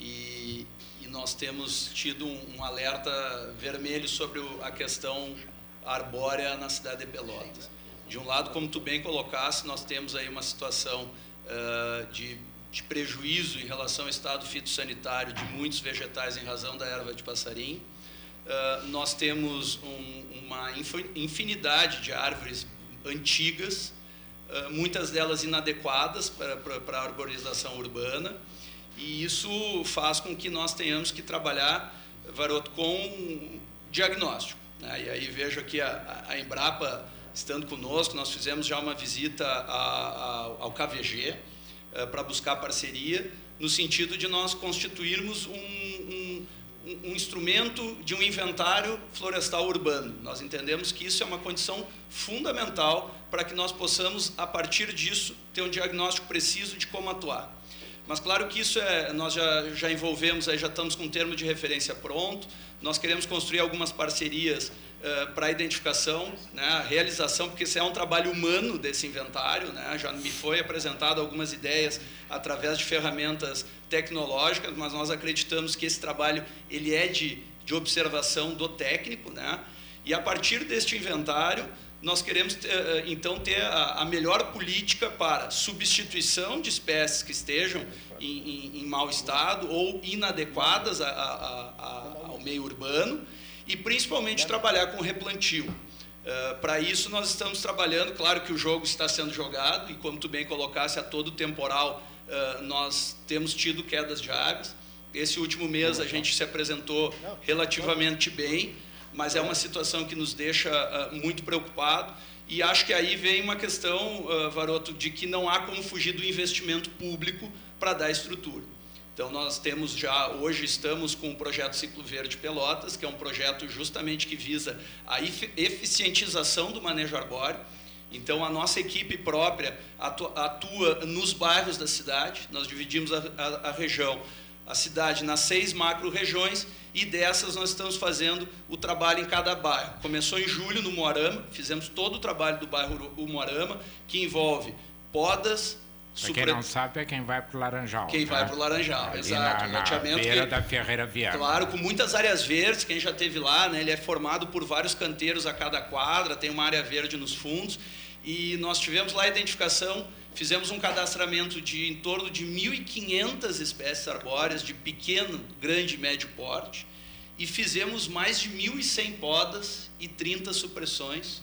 e, e nós temos tido um, um alerta vermelho sobre o, a questão arbórea na cidade de Pelotas. De um lado, como tu bem colocaste, nós temos aí uma situação de, de prejuízo em relação ao estado fitossanitário de muitos vegetais em razão da erva de passarinho. Uh, nós temos um, uma infinidade de árvores antigas, muitas delas inadequadas para, para, para a arborização urbana, e isso faz com que nós tenhamos que trabalhar, Varoto, com diagnóstico. Né? E aí vejo aqui a, a, Embrapa estando conosco, nós fizemos já uma visita a, a, ao KVG uh, eh, para buscar parceria, no sentido de nós constituirmos um, um, um instrumento de um inventário florestal urbano. Nós entendemos que isso é uma condição fundamental para que nós possamos, a partir disso, ter um diagnóstico preciso de como atuar. Mas claro que isso é, nós já, já envolvemos, aí já estamos com um termo de referência pronto, nós queremos construir algumas parcerias uh, para a identificação, né, a realização, porque isso é um trabalho humano desse inventário, né, já me foi apresentado algumas ideias através de ferramentas tecnológicas, mas nós acreditamos que esse trabalho ele é de, de observação do técnico, né, e a partir deste inventário nós queremos eh, então ter a, melhor política para substituição de espécies que estejam em, em, em mau estado ou inadequadas a, a, ao meio urbano e principalmente trabalhar com replantio. Uh, para isso nós estamos trabalhando, claro que o jogo está sendo jogado e como tu bem colocasse a todo temporal uh, nós temos tido quedas de aves. Esse último mês a gente se apresentou relativamente bem, mas é uma situação que nos deixa uh, muito preocupado. E acho que aí vem uma questão, Varoto, de que não há como fugir do investimento público para dar estrutura. Então, nós temos já, hoje estamos com o projeto Ciclo Verde Pelotas, que é um projeto justamente que visa a eficientização do manejo arbóreo. Então, a nossa equipe própria atua, atua nos bairros da cidade, nós dividimos a, a, a região, a cidade, nas seis macro-regiões, e dessas nós estamos fazendo o trabalho em cada bairro. Começou em julho no Moarama, fizemos todo o trabalho do bairro Moarama, que envolve podas, Quem não sabe é quem vai para o Laranjal. Quem né? vai para o Laranjal, Ali exato. Na, na beira que, da Ferreira Viana. Claro, com muitas áreas verdes, quem já teve lá, né, ele é formado por vários canteiros a cada quadra, tem uma área verde nos fundos, e nós tivemos lá a identificação Fizemos um cadastramento de em torno de 1.500 espécies arbóreas de pequeno, grande e médio porte e fizemos mais de 1.100 podas e 30 supressões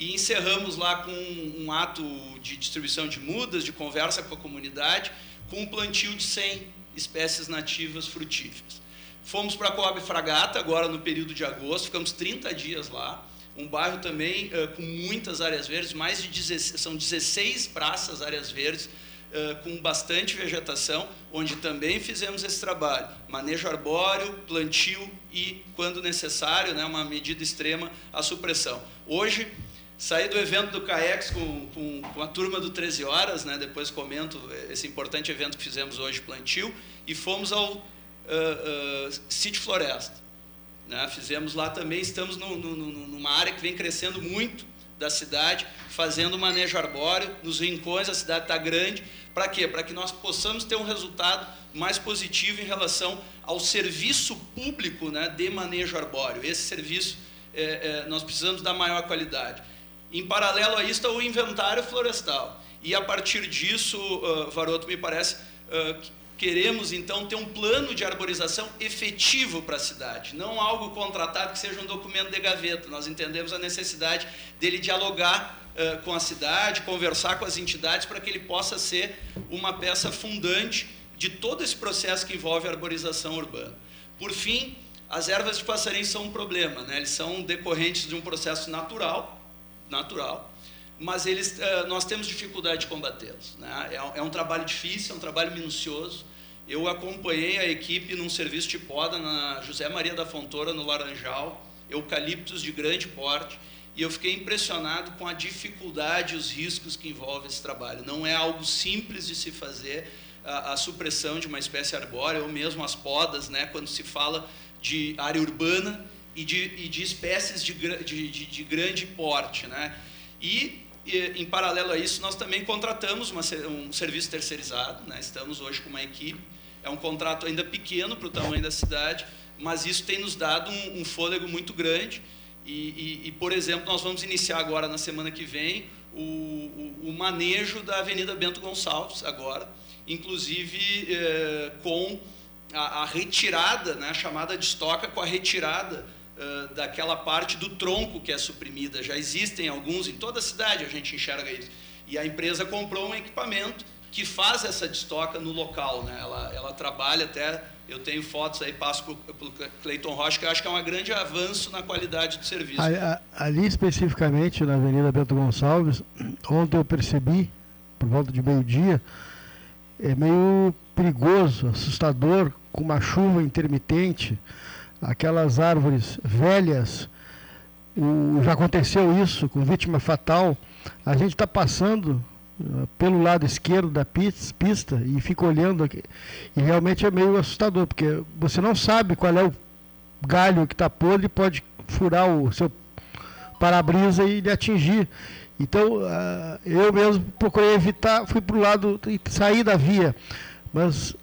e encerramos lá com um ato de distribuição de mudas, de conversa com a comunidade, com um plantio de 100 espécies nativas frutíferas. Fomos para a Coab Fragata agora no período de agosto, ficamos 30 dias lá, um bairro também uh, com muitas áreas verdes, mais de 16, são 16 praças áreas verdes, uh, com bastante vegetação, onde também fizemos esse trabalho, manejo arbóreo, plantio e, quando necessário, né, uma medida extrema, a supressão. Hoje, saí do evento do CAEX com, com, com, a turma do 13 Horas, né, depois comento esse importante evento que fizemos hoje, plantio, e fomos ao uh, uh, Floresta. Né? Fizemos lá também, estamos no, no, numa área que vem crescendo muito da cidade, fazendo manejo arbóreo, nos rincões, a cidade está grande. Para quê? Para que nós possamos ter um resultado mais positivo em relação ao serviço público né, de manejo arbóreo. Esse serviço é, é, nós precisamos da maior qualidade. Em paralelo a isso está o inventário florestal. E a partir disso, uh, Varoto, me parece uh, Queremos então ter um plano de arborização efetivo para a cidade, não algo contratado que seja um documento de gaveta. Nós entendemos a necessidade dele dialogar uh, com a cidade, conversar com as entidades para que ele possa ser uma peça fundante de todo esse processo que envolve a arborização urbana. Por fim, as ervas de passarinho são um problema, né? eles são decorrentes de um processo natural, natural, mas eles, uh, nós temos dificuldade de combatê-los. Né? É, é, um trabalho difícil, é um trabalho minucioso, eu acompanhei a equipe num serviço de poda na José Maria da Fontoura, no Laranjal, eucaliptos de grande porte, e eu fiquei impressionado com a dificuldade e os riscos que envolve esse trabalho. Não é algo simples de se fazer a, a supressão de uma espécie arbórea, ou mesmo as podas, né, quando se fala de área urbana e de, e de espécies de, de, de, de grande porte. Né? E em paralelo a isso, nós também contratamos uma, um serviço terceirizado, né? estamos hoje com uma equipe, é um contrato ainda pequeno para o tamanho da cidade, mas isso tem nos dado um, um fôlego muito grande. E, e, e, por exemplo, nós vamos iniciar agora, na semana que vem, o, o, o manejo da Avenida Bento Gonçalves, agora, inclusive eh, com a, a, retirada, né, a chamada de estoca, com a retirada daquela parte do tronco que é suprimida. Já existem alguns, em toda a cidade a gente enxerga isso. E a empresa comprou um equipamento que faz essa destoca no local. Né? Ela, ela trabalha até, eu tenho fotos aí, passo para o Cleiton Rocha, que eu acho que é um grande avanço na qualidade do serviço. Ali especificamente, na Avenida Bento Gonçalves, ontem eu percebi, por volta de meio-dia, é meio perigoso, assustador, com uma chuva intermitente, aquelas árvores velhas, já aconteceu isso com vítima fatal. A gente está passando pelo lado esquerdo da pista e fica olhando aqui. E realmente é meio assustador, porque você não sabe qual é o galho que está podre pode furar o seu para-brisa e lhe atingir. Então, uh, eu mesmo procurei evitar, fui para o lado e sair da via. Mas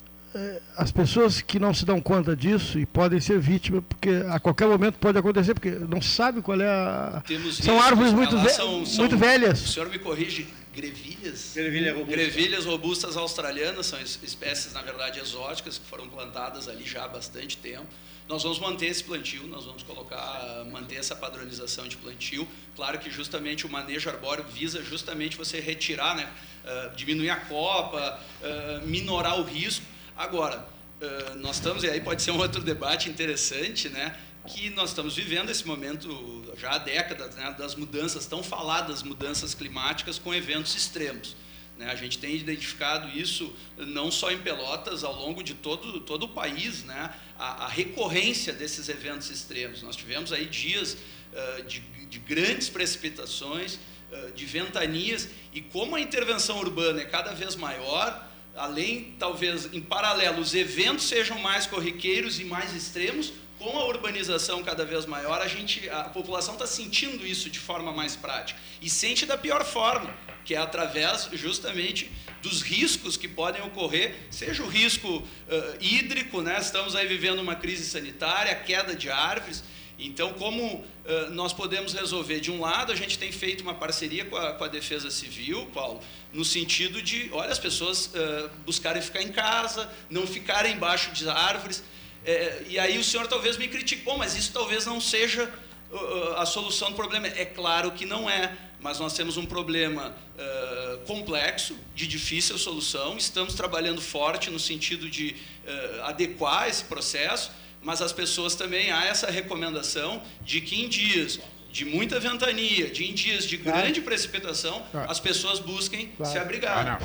as pessoas que não se dão conta disso e podem ser vítimas, porque a qualquer momento pode acontecer, porque não sabe qual é a. Temos são árvores muito, ve são, muito são, velhas. O senhor me corrige, grevilhas. Grevilha robusta. Grevilhas robustas australianas, são espécies, na verdade, exóticas, que foram plantadas ali já há bastante tempo. Nós vamos manter esse plantio, nós vamos colocar, manter essa padronização de plantio. Claro que justamente o manejo arbóreo visa justamente você retirar, né, uh, diminuir a copa, uh, minorar o risco. Agora, uh, nós estamos, e aí pode ser um outro debate interessante, né, que nós estamos vivendo esse momento já há décadas né, das mudanças, tão faladas mudanças climáticas com eventos extremos. Né? A gente tem identificado isso não só em Pelotas, ao longo de todo, todo o país, né? a, a recorrência desses eventos extremos. Nós tivemos aí dias uh, de, de grandes precipitações, uh, de ventanias, e como a intervenção urbana é cada vez maior, além, talvez, em paralelo, os eventos sejam mais corriqueiros e mais extremos, com a urbanização cada vez maior, a, gente, a população está sentindo isso de forma mais prática. E sente da pior forma, que é através justamente dos riscos que podem ocorrer, seja o risco uh, hídrico, né? estamos aí vivendo uma crise sanitária, queda de árvores. Então, como uh, nós podemos resolver? De um lado, a gente tem feito uma parceria com a, com a Defesa Civil, Paulo, no sentido de, olha, as pessoas uh, buscarem ficar em casa, não ficarem embaixo de árvores. É, e aí o senhor talvez me critique, Pô, mas isso talvez não seja uh, a solução do problema. É claro que não é, mas nós temos um problema uh, complexo, de difícil solução. Estamos trabalhando forte no sentido de adequar esse processo, mas as pessoas também há essa recomendação de que em dias de muita ventania, de em dias de grande precipitação, as pessoas busquem se abrigar.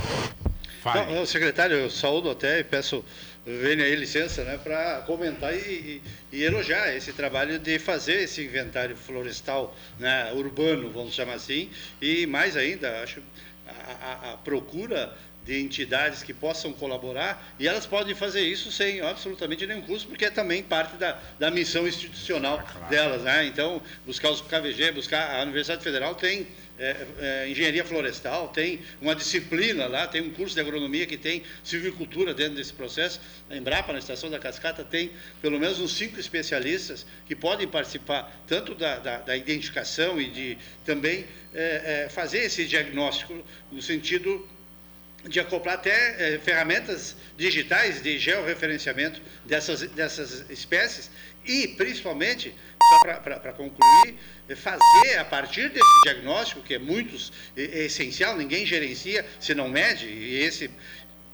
Ah, não. Não, secretário, eu saúdo até e peço venha aí licença né, para comentar e, e, e, elogiar esse trabalho de fazer esse inventário florestal né, urbano, vamos chamar assim, e mais ainda, acho a, a, a procura de entidades que possam colaborar e elas podem fazer isso sem absolutamente nenhum custo, porque é também parte da, da missão institucional é claro. delas. Né? Então, buscar os KVG, buscar a Universidade Federal tem é, é, engenharia florestal, tem uma disciplina lá, tem um curso de agronomia que tem silvicultura dentro desse processo. A Embrapa, na Estação da Cascata, tem pelo menos uns cinco especialistas que podem participar tanto da, da, da identificação e de também é, é fazer esse diagnóstico no sentido de acoplar até é, ferramentas digitais de georreferenciamento dessas, dessas espécies e, principalmente, só para concluir, é fazer a partir desse diagnóstico, que é muito é essencial, ninguém gerencia se não mede, e esse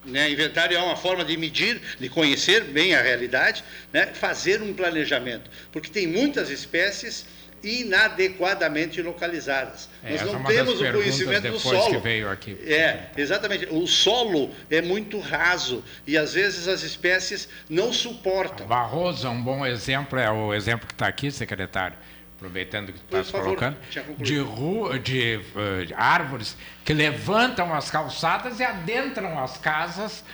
né, inventário é uma forma de medir, de conhecer bem a realidade, né, fazer um planejamento, porque tem muitas espécies inadequadamente localizadas. É, Nós é não temos o conhecimento do solo. que veio aqui. É, exatamente. O solo é muito raso e às vezes as espécies não suportam. Barroso é um bom exemplo, é o exemplo que está aqui, secretário, aproveitando que favor, colocando, de, ru- de eh, árvores que levantam as calçadas e adentram as casas.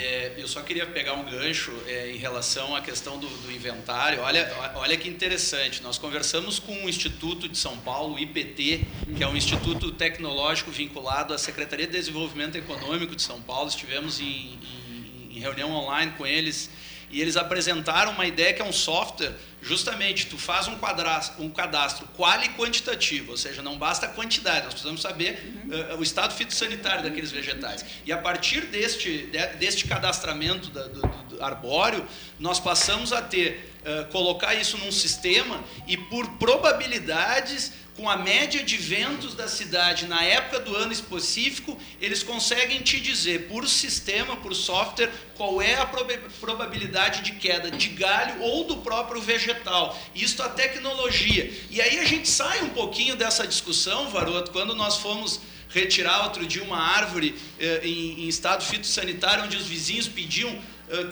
É, eu só queria pegar um gancho é, em relação à questão do, do inventário. Olha, olha que interessante. Nós conversamos com o Instituto de São Paulo, o IPT, que é um instituto tecnológico vinculado à Secretaria de Desenvolvimento Econômico de São Paulo. Estivemos em, em- em reunião online com eles e eles apresentaram uma ideia que é um software. Justamente, tu faz um cadastro, um cadastro quali quantitativo, ou seja, não basta a quantidade, nós precisamos saber eh, o estado fitossanitário daqueles vegetais. E a partir deste, de- deste cadastramento da- do, do- arbóreo, nós passamos a ter, eh, colocar isso num sistema e por probabilidades, com a média de ventos da cidade na época do ano específico, eles conseguem te dizer por sistema, por software, qual é a proba- probabilidade de queda de galho ou do próprio vegetal. Isto a tecnologia. E aí a gente sai um pouquinho dessa discussão, Varoto, quando nós fomos retirar outro dia uma árvore eh, em, em estado fitossanitário, onde os vizinhos pediam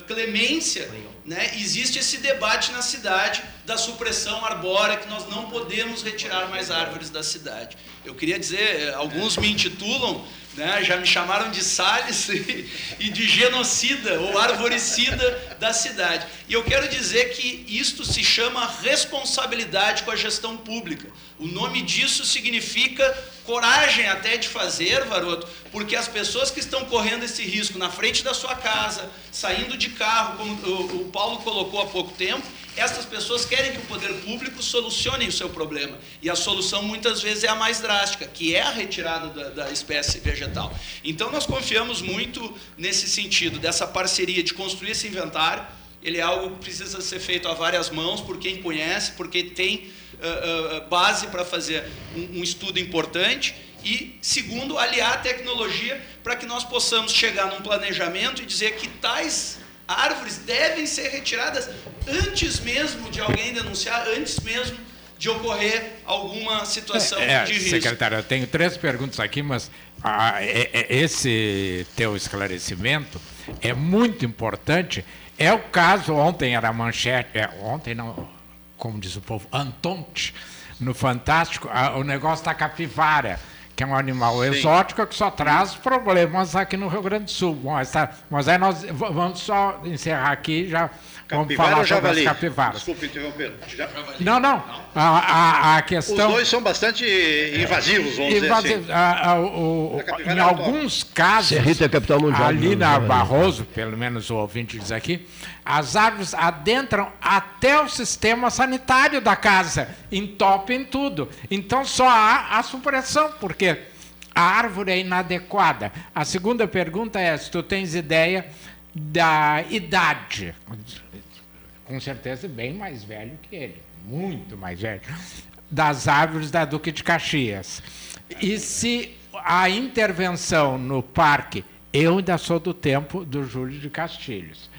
clemência, né? existe esse debate na cidade da supressão arbórea, que nós não podemos retirar mais árvores da cidade. Eu queria dizer, eh, alguns me intitulam, né? já me chamaram de Salles e, de genocida ou arboricida da cidade. E eu quero dizer que isto se chama responsabilidade com a gestão pública. O nome disso significa coragem até de fazer, Varoto, porque as pessoas que estão correndo esse risco na frente da sua casa, saindo de carro, como o, Paulo colocou há pouco tempo, essas pessoas querem que o poder público solucione o seu problema. E a solução muitas vezes é a mais drástica, que é a retirada da, da espécie vegetal. Então nós confiamos muito nesse sentido, dessa parceria de construir esse inventário. Ele é algo que precisa ser feito a várias mãos por quem conhece, porque tem uh, uh, base para fazer um, um estudo importante e, segundo, aliar a tecnologia para que nós possamos chegar num planejamento e dizer que tais árvores devem ser retiradas antes mesmo de alguém denunciar, antes mesmo de ocorrer alguma situação É, de risco. secretário, eu tenho três perguntas aqui, mas ah, é- é- esse teu esclarecimento é muito importante. É o caso, ontem era manchete, é, ontem não, como diz o povo, Antonte, no Fantástico, a- o negócio da capivara, que é um animal exótico que só traz problemas aqui no Rio Grande do Sul. Bom, essa- mas aí nós vamos só encerrar aqui, já vamos Capivara falar ou sobre as capivaras. Desculpe interromper. Já- Não, não, a, a, a Os questão... dois são bastante invasivos, vamos dizer assim. a- a- o- em é alguns casos, Serrita é a capital mundial ali do na. Barroso, pelo menos o ouvinte diz aqui, as árvores adentram até o sistema sanitário da casa, entopem tudo. Então só há a supressão, porque a árvore é inadequada. A segunda pergunta é se tu tens ideia da idade. Com certeza bem mais velho que ele, muito mais velho, das árvores da Duque de Caxias. E se a intervenção no parque, eu ainda sou do tempo do Júlio de Castilhos.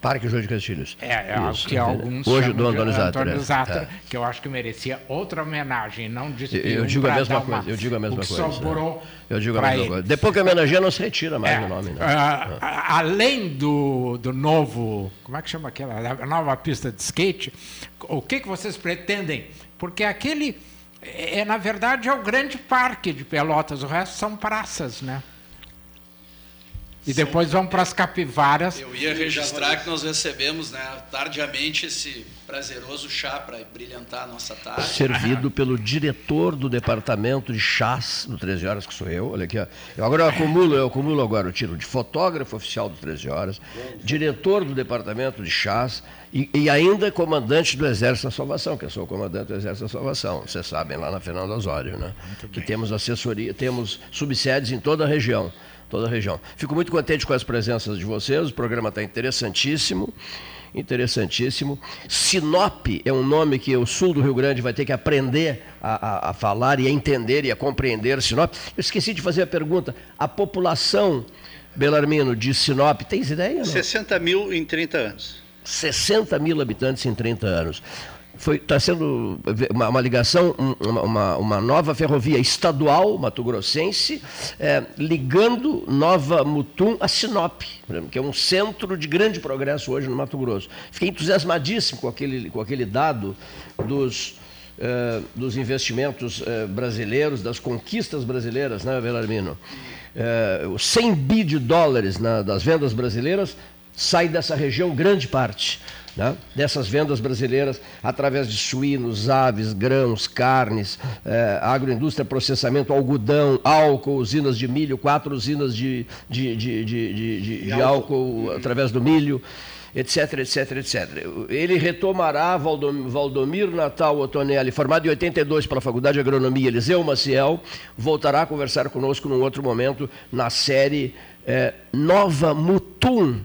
Parque Júlio de Castilhos. É, é Isso, que é. alguns Hoje chamam do de Antônio Zatra. Antônio é. Zatra, É. que eu acho que merecia outra homenagem, não despir Eu um digo a mesma dar uma- coisa, eu digo a mesma o que coisa. sobrou Eu digo a mesma ele. coisa. Depois que homenageia, não se retira mais É, o nome. Né? ah, a- além do, do novo, como é que chama aquela, a nova pista de skate, o que, que vocês pretendem? Porque aquele, é, é, na verdade, é o grande parque de Pelotas, o resto são praças, né? E depois vão para as capivaras. Eu ia registrar que nós recebemos né, tardiamente esse prazeroso chá para brilhantar a nossa tarde. Servido pelo diretor do departamento de chás do 13 Horas, que sou eu. Olha aqui, ó. Eu agora eu acumulo, eu acumulo agora o tiro de fotógrafo oficial do 13 Horas, diretor do departamento de chás e, e ainda comandante do Exército da Salvação, que eu sou o comandante do Exército da Salvação. Vocês sabem, lá na Fernando Osório, né? Que temos assessoria, temos subsedes em toda a região. Toda a região. Fico muito contente com as presenças de vocês, o programa está interessantíssimo. Interessantíssimo. Sinop é um nome que o sul do Rio Grande vai ter que aprender a, a- a falar e a entender e a compreender Sinop. Eu esqueci de fazer a pergunta. A população, Belarmino, de Sinop, tens ideia? Não? 60 mil em 30 anos. 60 mil habitantes em 30 anos. Está sendo uma, uma ligação, uma, uma, nova ferrovia estadual mato-grossense, é, ligando Nova Mutum a Sinop, que é um centro de grande progresso hoje no Mato Grosso. Fiquei entusiasmadíssimo com aquele, com aquele dado dos, é, dos investimentos é, brasileiros, das conquistas brasileiras, né, Belarmino? É, os 100 bi de dólares na, das vendas brasileiras sai dessa região grande parte né, dessas vendas brasileiras através de suínos, aves, grãos, carnes, eh, agroindústria, processamento, algodão, álcool, usinas de milho, quatro usinas de, de, de, de, de álcool através do milho etc, etc, etc. Ele retomará Valdomir Natal Otonelli, formado em 82 pela Faculdade de Agronomia Eliseu Maciel, voltará a conversar conosco num outro momento na série é, Nova Mutum,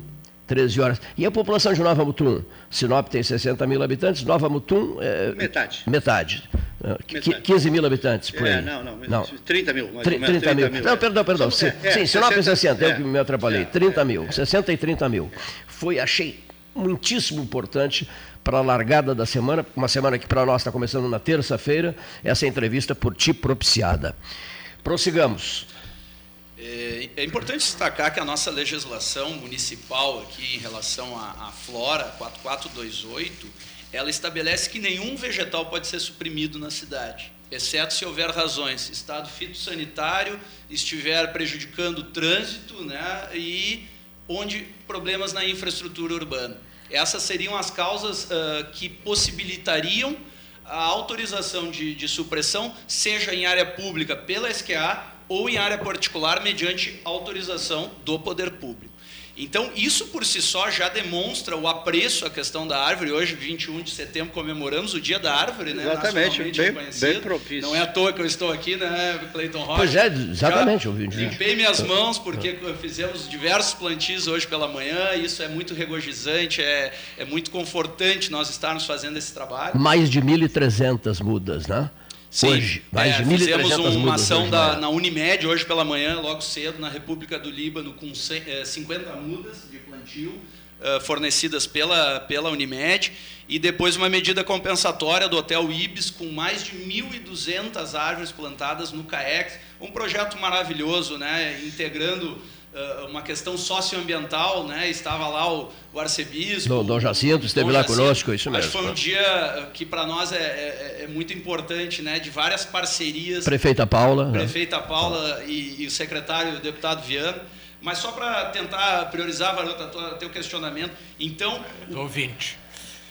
13 horas. E a população de Nova Mutum? Sinop tem 60 mil habitantes, Nova Mutum. É, metade. Metade. metade. 15 mil habitantes por é, aí. É, não, não, não. 30 mil. Mais 30, 30 mil. mil. Não, perdão, perdão. Sim, é, Sim, Sinop é 60, eu que me atrapalhei. 30 mil. 60 e 30 mil. Foi, achei muitíssimo importante para a largada da semana, uma semana que para nós está começando na terça-feira, essa entrevista por ti propiciada. Prossigamos. É, importante destacar que a nossa legislação municipal aqui em relação à, à flora 4428, ela estabelece que nenhum vegetal pode ser suprimido na cidade, exceto se houver razões, estado fitossanitário estiver prejudicando o trânsito, né, e onde problemas na infraestrutura urbana. Essas seriam as causas uh, que possibilitariam a autorização de, de supressão, seja em área pública pela SQA ou em área particular mediante autorização do poder público. Então, isso por si só já demonstra o apreço à questão da árvore. Hoje, 21 de setembro, comemoramos o Dia da Árvore, né? Exatamente, bem, bem propício. Não é à toa que eu estou aqui, né, Cleiton Rocha? Pois é, exatamente. Já limpei minhas mãos, porque fizemos diversos plantios hoje pela manhã. Isso é muito regozijante, é, é muito confortante nós estarmos fazendo esse trabalho. Mais de 1.300 mudas, né? Sim, hoje, mais é, de 1.300 Fizemos uma ação da, na Unimed hoje pela manhã, logo cedo, na República do Líbano, com 50 é, mudas de plantio uh, fornecidas pela, pela Unimed, e depois uma medida compensatória do Hotel Ibis, com mais de 1.200 árvores plantadas no CAEX, um projeto maravilhoso, né, integrando uma questão socioambiental, né? Estava lá o, o arcebispo. Dom, Dom Jacinto esteve Dom lá Jacinto. conosco, isso mesmo. Acho que foi um dia que para nós é, é, é, muito importante, né? De várias parcerias. Prefeita Paula. Né? Prefeita Paula e, e, o secretário, o deputado Viana. Mas só para tentar priorizar, Varota, teu questionamento. Então. Do ouvinte.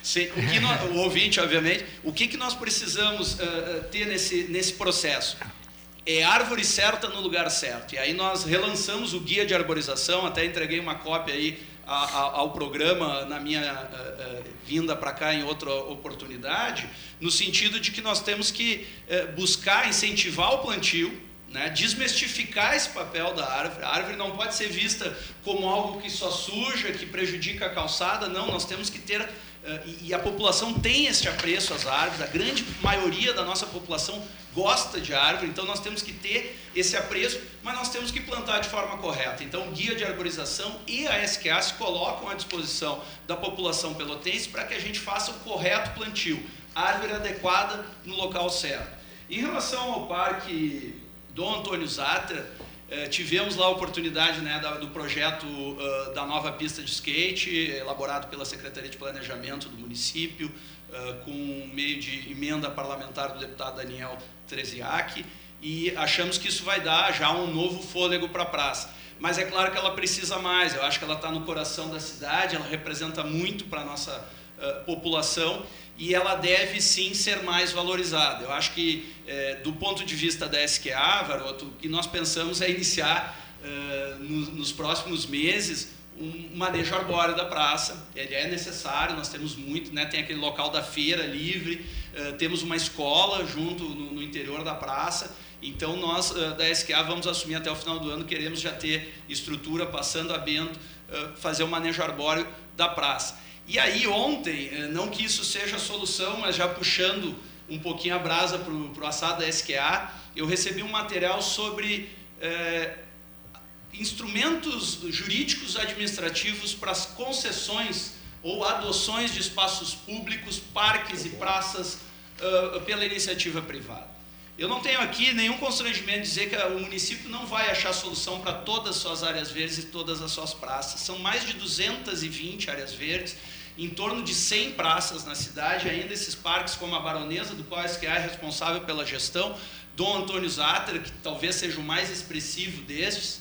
Se, o, que nós, o ouvinte, obviamente, o que, que nós precisamos uh, ter nesse, nesse processo? É árvore certa no lugar certo. E aí nós relançamos o guia de arborização, até entreguei uma cópia aí ao programa na minha uh, uh, vinda para cá em outra oportunidade, no sentido de que nós temos que uh, buscar incentivar o plantio, né, desmistificar esse papel da árvore. A árvore não pode ser vista como algo que só suja, que prejudica a calçada, não, nós temos que ter e a população tem este apreço às árvores, a grande maioria da nossa população gosta de árvore, então nós temos que ter esse apreço, mas nós temos que plantar de forma correta. Então, o guia de arborização e a SQA se colocam à disposição da população pelotense para que a gente faça o correto plantio, árvore adequada no local certo. Em relação ao parque Dom Antônio Zatra, eh, tivemos lá a oportunidade né, do projeto uh, da nova pista de skate, elaborado pela Secretaria de Planejamento do município, uh, com meio de emenda parlamentar do deputado Daniel Treziak, e achamos que isso vai dar já um novo fôlego para a praça. Mas é claro que ela precisa mais, eu acho que ela está no coração da cidade, ela representa muito para a nossa uh, população e ela deve sim ser mais valorizada. Eu acho que, é, do ponto de vista da SQA, Varoto, o que nós pensamos é iniciar no, nos próximos meses um manejo arbóreo da praça. Ele é necessário, nós temos muito, né? tem aquele local da feira livre, é, temos uma escola junto no, no, interior da praça. Então, nós é, da SQA vamos assumir até o final do ano, queremos já ter estrutura passando a Bento, é, fazer o manejo arbóreo da praça. E aí, ontem, eh, não que isso seja a solução, mas já puxando um pouquinho a brasa para o assado da SQA, eu recebi um material sobre instrumentos jurídicos administrativos para as concessões ou adoções de espaços públicos, parques e praças uh, pela iniciativa privada. Eu não tenho aqui nenhum constrangimento de dizer que o município não vai achar solução para todas as suas áreas verdes e todas as suas praças. São mais de 220 áreas verdes, em torno de 100 praças na cidade, ainda esses parques como a Baronesa, do qual SQA é responsável pela gestão, Dom Antônio Zatter, que talvez seja o mais expressivo destes,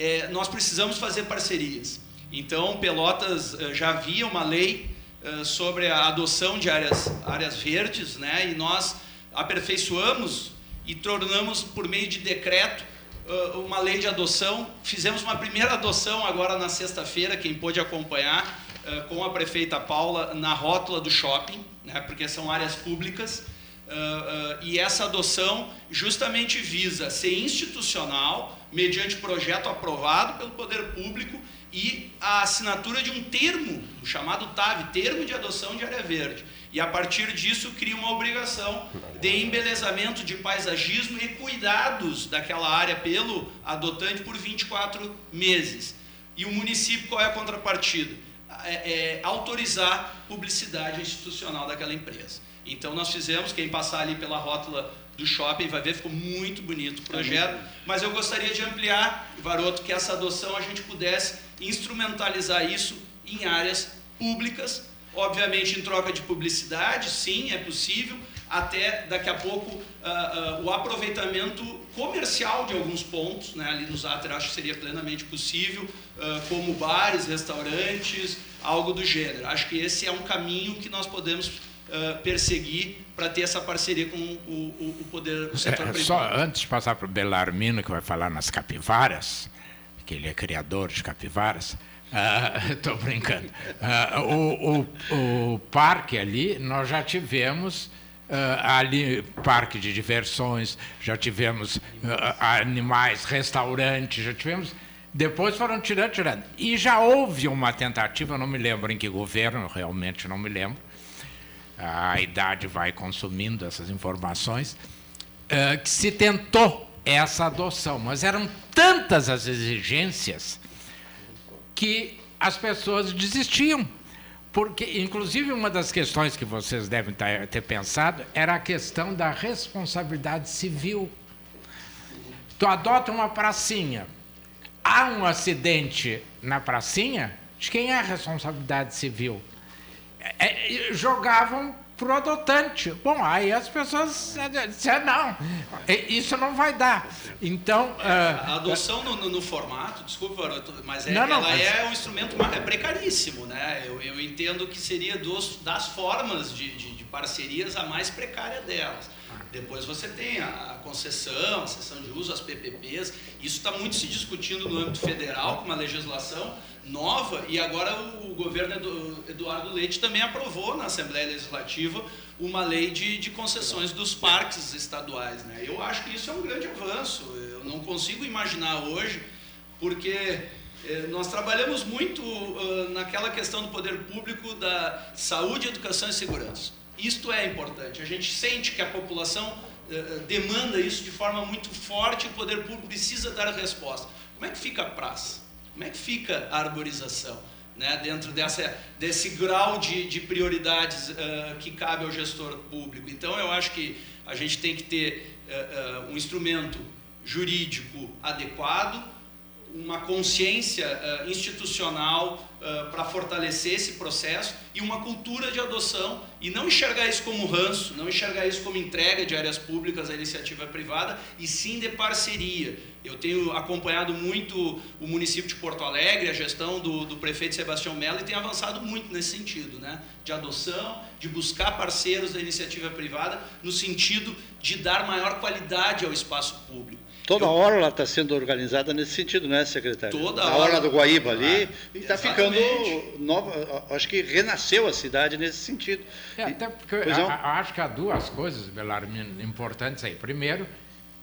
é, nós precisamos fazer parcerias. Então, Pelotas uh, já havia uma lei uh, sobre a adoção de áreas, áreas verdes, né, e nós aperfeiçoamos e tornamos, por meio de decreto, uh, uma lei de adoção. Fizemos uma primeira adoção agora na sexta-feira, quem pôde acompanhar, com a prefeita Paula, na rótula do shopping, né, porque são áreas públicas. e essa adoção justamente visa ser institucional, mediante projeto aprovado pelo poder público e a assinatura de um termo, o chamado TAV, Termo de Adoção de Área Verde. E a partir disso cria uma obrigação de embelezamento, de paisagismo e cuidados daquela área pelo adotante por 24 meses. E o município, qual é a contrapartida? É, é, autorizar publicidade institucional daquela empresa. Então nós fizemos, quem passar ali pela rótula do shopping vai ver, ficou muito bonito o projeto, mas eu gostaria de ampliar, Varoto, que essa adoção a gente pudesse instrumentalizar isso em áreas públicas, obviamente em troca de publicidade, sim, é possível, até daqui a pouco uh, uh, o aproveitamento comercial de alguns pontos, né, ali no Zater acho que seria plenamente possível, uh, como bares, restaurantes, algo do gênero. Acho que esse é um caminho que nós podemos perseguir para ter essa parceria com o, o, o poder, o setor é, privado. Só antes de passar para o Belarmino, que vai falar nas capivaras, que ele é criador de capivaras, estou uh, brincando. Uh, o, o, o, parque ali, nós já tivemos uh, ali parque de diversões, já tivemos animais, restaurantes, já tivemos. Depois foram tirando, tirando. E já houve uma tentativa, não me lembro em que governo, realmente não me lembro. A idade vai consumindo essas informações, que se tentou essa adoção, mas eram tantas as exigências que as pessoas desistiam. Porque, inclusive, uma das questões que vocês devem ter pensado era a questão da responsabilidade civil. Tu adota uma pracinha, há um acidente na pracinha, de quem é a responsabilidade civil? É, jogavam para o adotante. Bom, aí as pessoas disseram, não, isso não vai dar. Então... Uh, a adoção no, no, no, formato, desculpa, mas, é, não, não, ela mas... é um instrumento é precaríssimo. Né? Eu, eu entendo que seria dos, das formas de, de, de parcerias a mais precária delas. Depois você tem a concessão, a cessão de uso, as PPPs. Isso está muito se discutindo no âmbito federal, com uma legislação nova, e agora o governo Eduardo Leite também aprovou na Assembleia Legislativa uma lei de, de concessões dos parques estaduais. Né? Eu acho que isso é um grande avanço. Eu não consigo imaginar hoje, porque eh, nós trabalhamos muito uh, naquela questão do poder público da saúde, educação e segurança. Isto é importante. A gente sente que a população uh, demanda isso de forma muito forte o poder público precisa dar resposta. Como é que fica a praça? Como é que fica a arborização? Né, dentro dessa, desse grau de, de prioridades uh, que cabe ao gestor público. Então, eu acho que a gente tem que ter uh, uh, um instrumento jurídico adequado, uma consciência institucional para fortalecer esse processo e uma cultura de adoção e não enxergar isso como ranço, não enxergar isso como entrega de áreas públicas à iniciativa privada e sim de parceria eu tenho acompanhado muito o município de Porto Alegre, a gestão do, do prefeito Sebastião Mello, e tem avançado muito nesse sentido, né? de adoção, de buscar parceiros da iniciativa privada, no sentido de dar maior qualidade ao espaço público. Toda eu, hora ela está sendo organizada nesse sentido, né, secretário? Toda a hora. do Guaíba ali, ah, e está ficando nova, acho que renasceu a cidade nesse sentido. É, até porque eu, é acho que há duas coisas, Belarmino, importantes aí. Primeiro,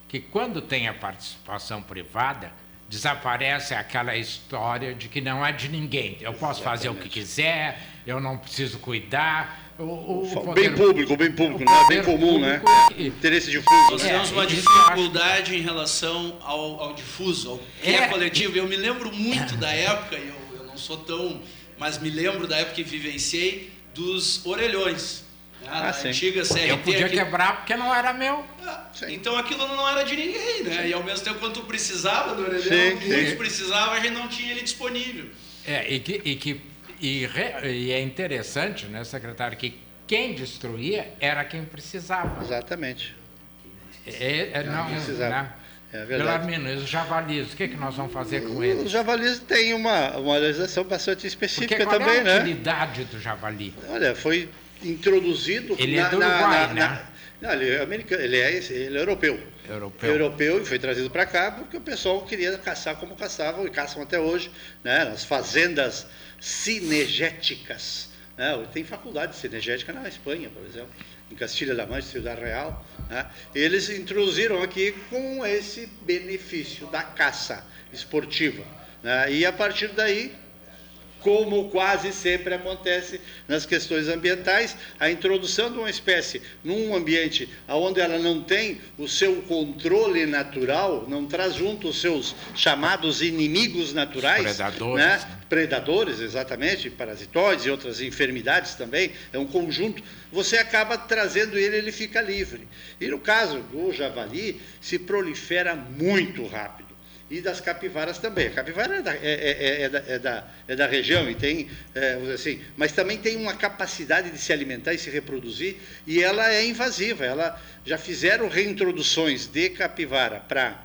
que quando tem a participação privada, desaparece aquela história de que não é de ninguém. Eu posso fazer o que quiser, eu não preciso cuidar. O, o poder, bem público, bem público, né? bem comum, né? E, Interesse difuso. Nós né? temos uma dificuldade em relação ao, ao difuso, ao que é, é coletivo. Eu me lembro muito da época, eu, eu não sou tão mas me lembro da época que vivenciei dos orelhões. Né? Ah, da sim. antiga CRT. Eu podia que- quebrar porque não era meu. Ah, Sim. Então aquilo não era de ninguém, né? E ao mesmo tempo, quando tu precisava do orelhão, Sim, muitos sim. precisavam, a gente não tinha ele disponível. É, e, que, e, que, e, re- e é interessante, né, secretário, que quem destruía era quem precisava. Exatamente. É, é, não, precisava. né? É verdade. Belarmino, os javalis, o que, que nós vamos fazer com Os eles? javalis têm uma, uma legislação bastante Porque específica qual também, é a né? utilidade do javali? Olha, foi introduzido. Ele é do Uruguai, né? Não, ele é americano, ele é, ele é europeu. Europeu. Europeu e foi trazido para cá porque o pessoal queria caçar como caçavam e caçam até hoje, né? Nas fazendas cinegéticas. Né? Tem faculdade de cinegética na Espanha, por exemplo, em Castilha-La Mancha, Ciudad Real. Né? Eles introduziram aqui com esse benefício da caça esportiva. Né? E a partir daí como quase sempre acontece nas questões ambientais, a introdução de uma espécie num ambiente onde ela não tem o seu controle natural, não traz junto os seus chamados inimigos naturais, predadores, né? né? predadores, exatamente, parasitóides e outras enfermidades também, é um conjunto, você acaba trazendo ele, ele fica livre. E no caso do javali, se prolifera muito rápido e das capivaras também. A capivara é da, é, é- é da, é da, é da região e tem, é, assim, mas também tem uma capacidade de se alimentar e se reproduzir e ela é invasiva. Ela já fizeram reintroduções de capivara para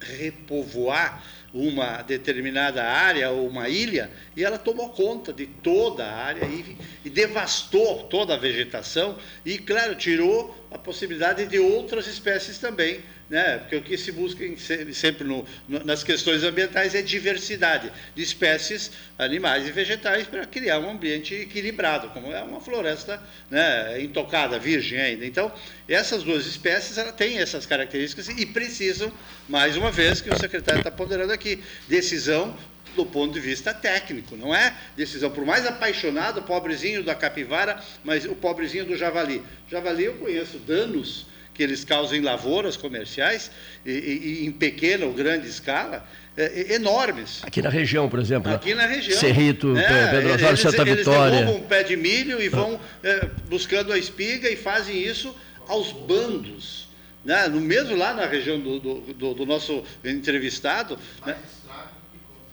repovoar uma determinada área ou uma ilha e ela tomou conta de toda a área e, e devastou toda a vegetação e, claro, tirou a possibilidade de outras espécies também, né? Porque o que se busca em se- sempre no- nas questões ambientais é diversidade de espécies, animais e vegetais para criar um ambiente equilibrado, como é uma floresta né, intocada, virgem ainda. Então, essas duas espécies ela têm essas características e precisam, mais uma vez, que o secretário está ponderando aqui, decisão do ponto de vista técnico, não é decisão, por mais apaixonado, o pobrezinho da capivara, mas o pobrezinho do javali. Javali eu conheço danos que eles causam em lavouras comerciais, e, e- e em pequena ou grande escala, é, é, enormes. Aqui na região, por exemplo. né? Aqui na região. Cerrito, né? Pedro Osório, eles, Santa eles Vitória. derrubam um pé de milho e vão é, buscando a espiga e fazem isso aos bandos. Né? No mesmo lá na região do, do- do- do nosso entrevistado. Né?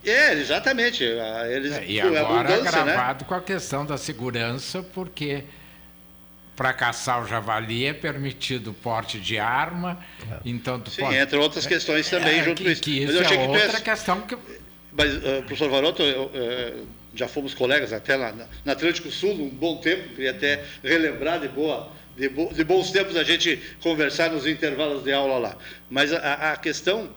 É, exatamente. a- Eles, É, e agora abundância, né? gravado com a questão da segurança, porque para caçar o javali é permitido o porte de arma, então tu Sim, pode... entre outras questões também É, junto que, com isso. que Mas isso eu achei é que tu outra questão que Mas, uh, professor Varoto, eu, eh, já fomos colegas até lá na, na Atlântico Sul um bom tempo, queria até relembrar de, boa, de, bo- de bons tempos a gente conversar nos intervalos de aula lá. Mas a, a questão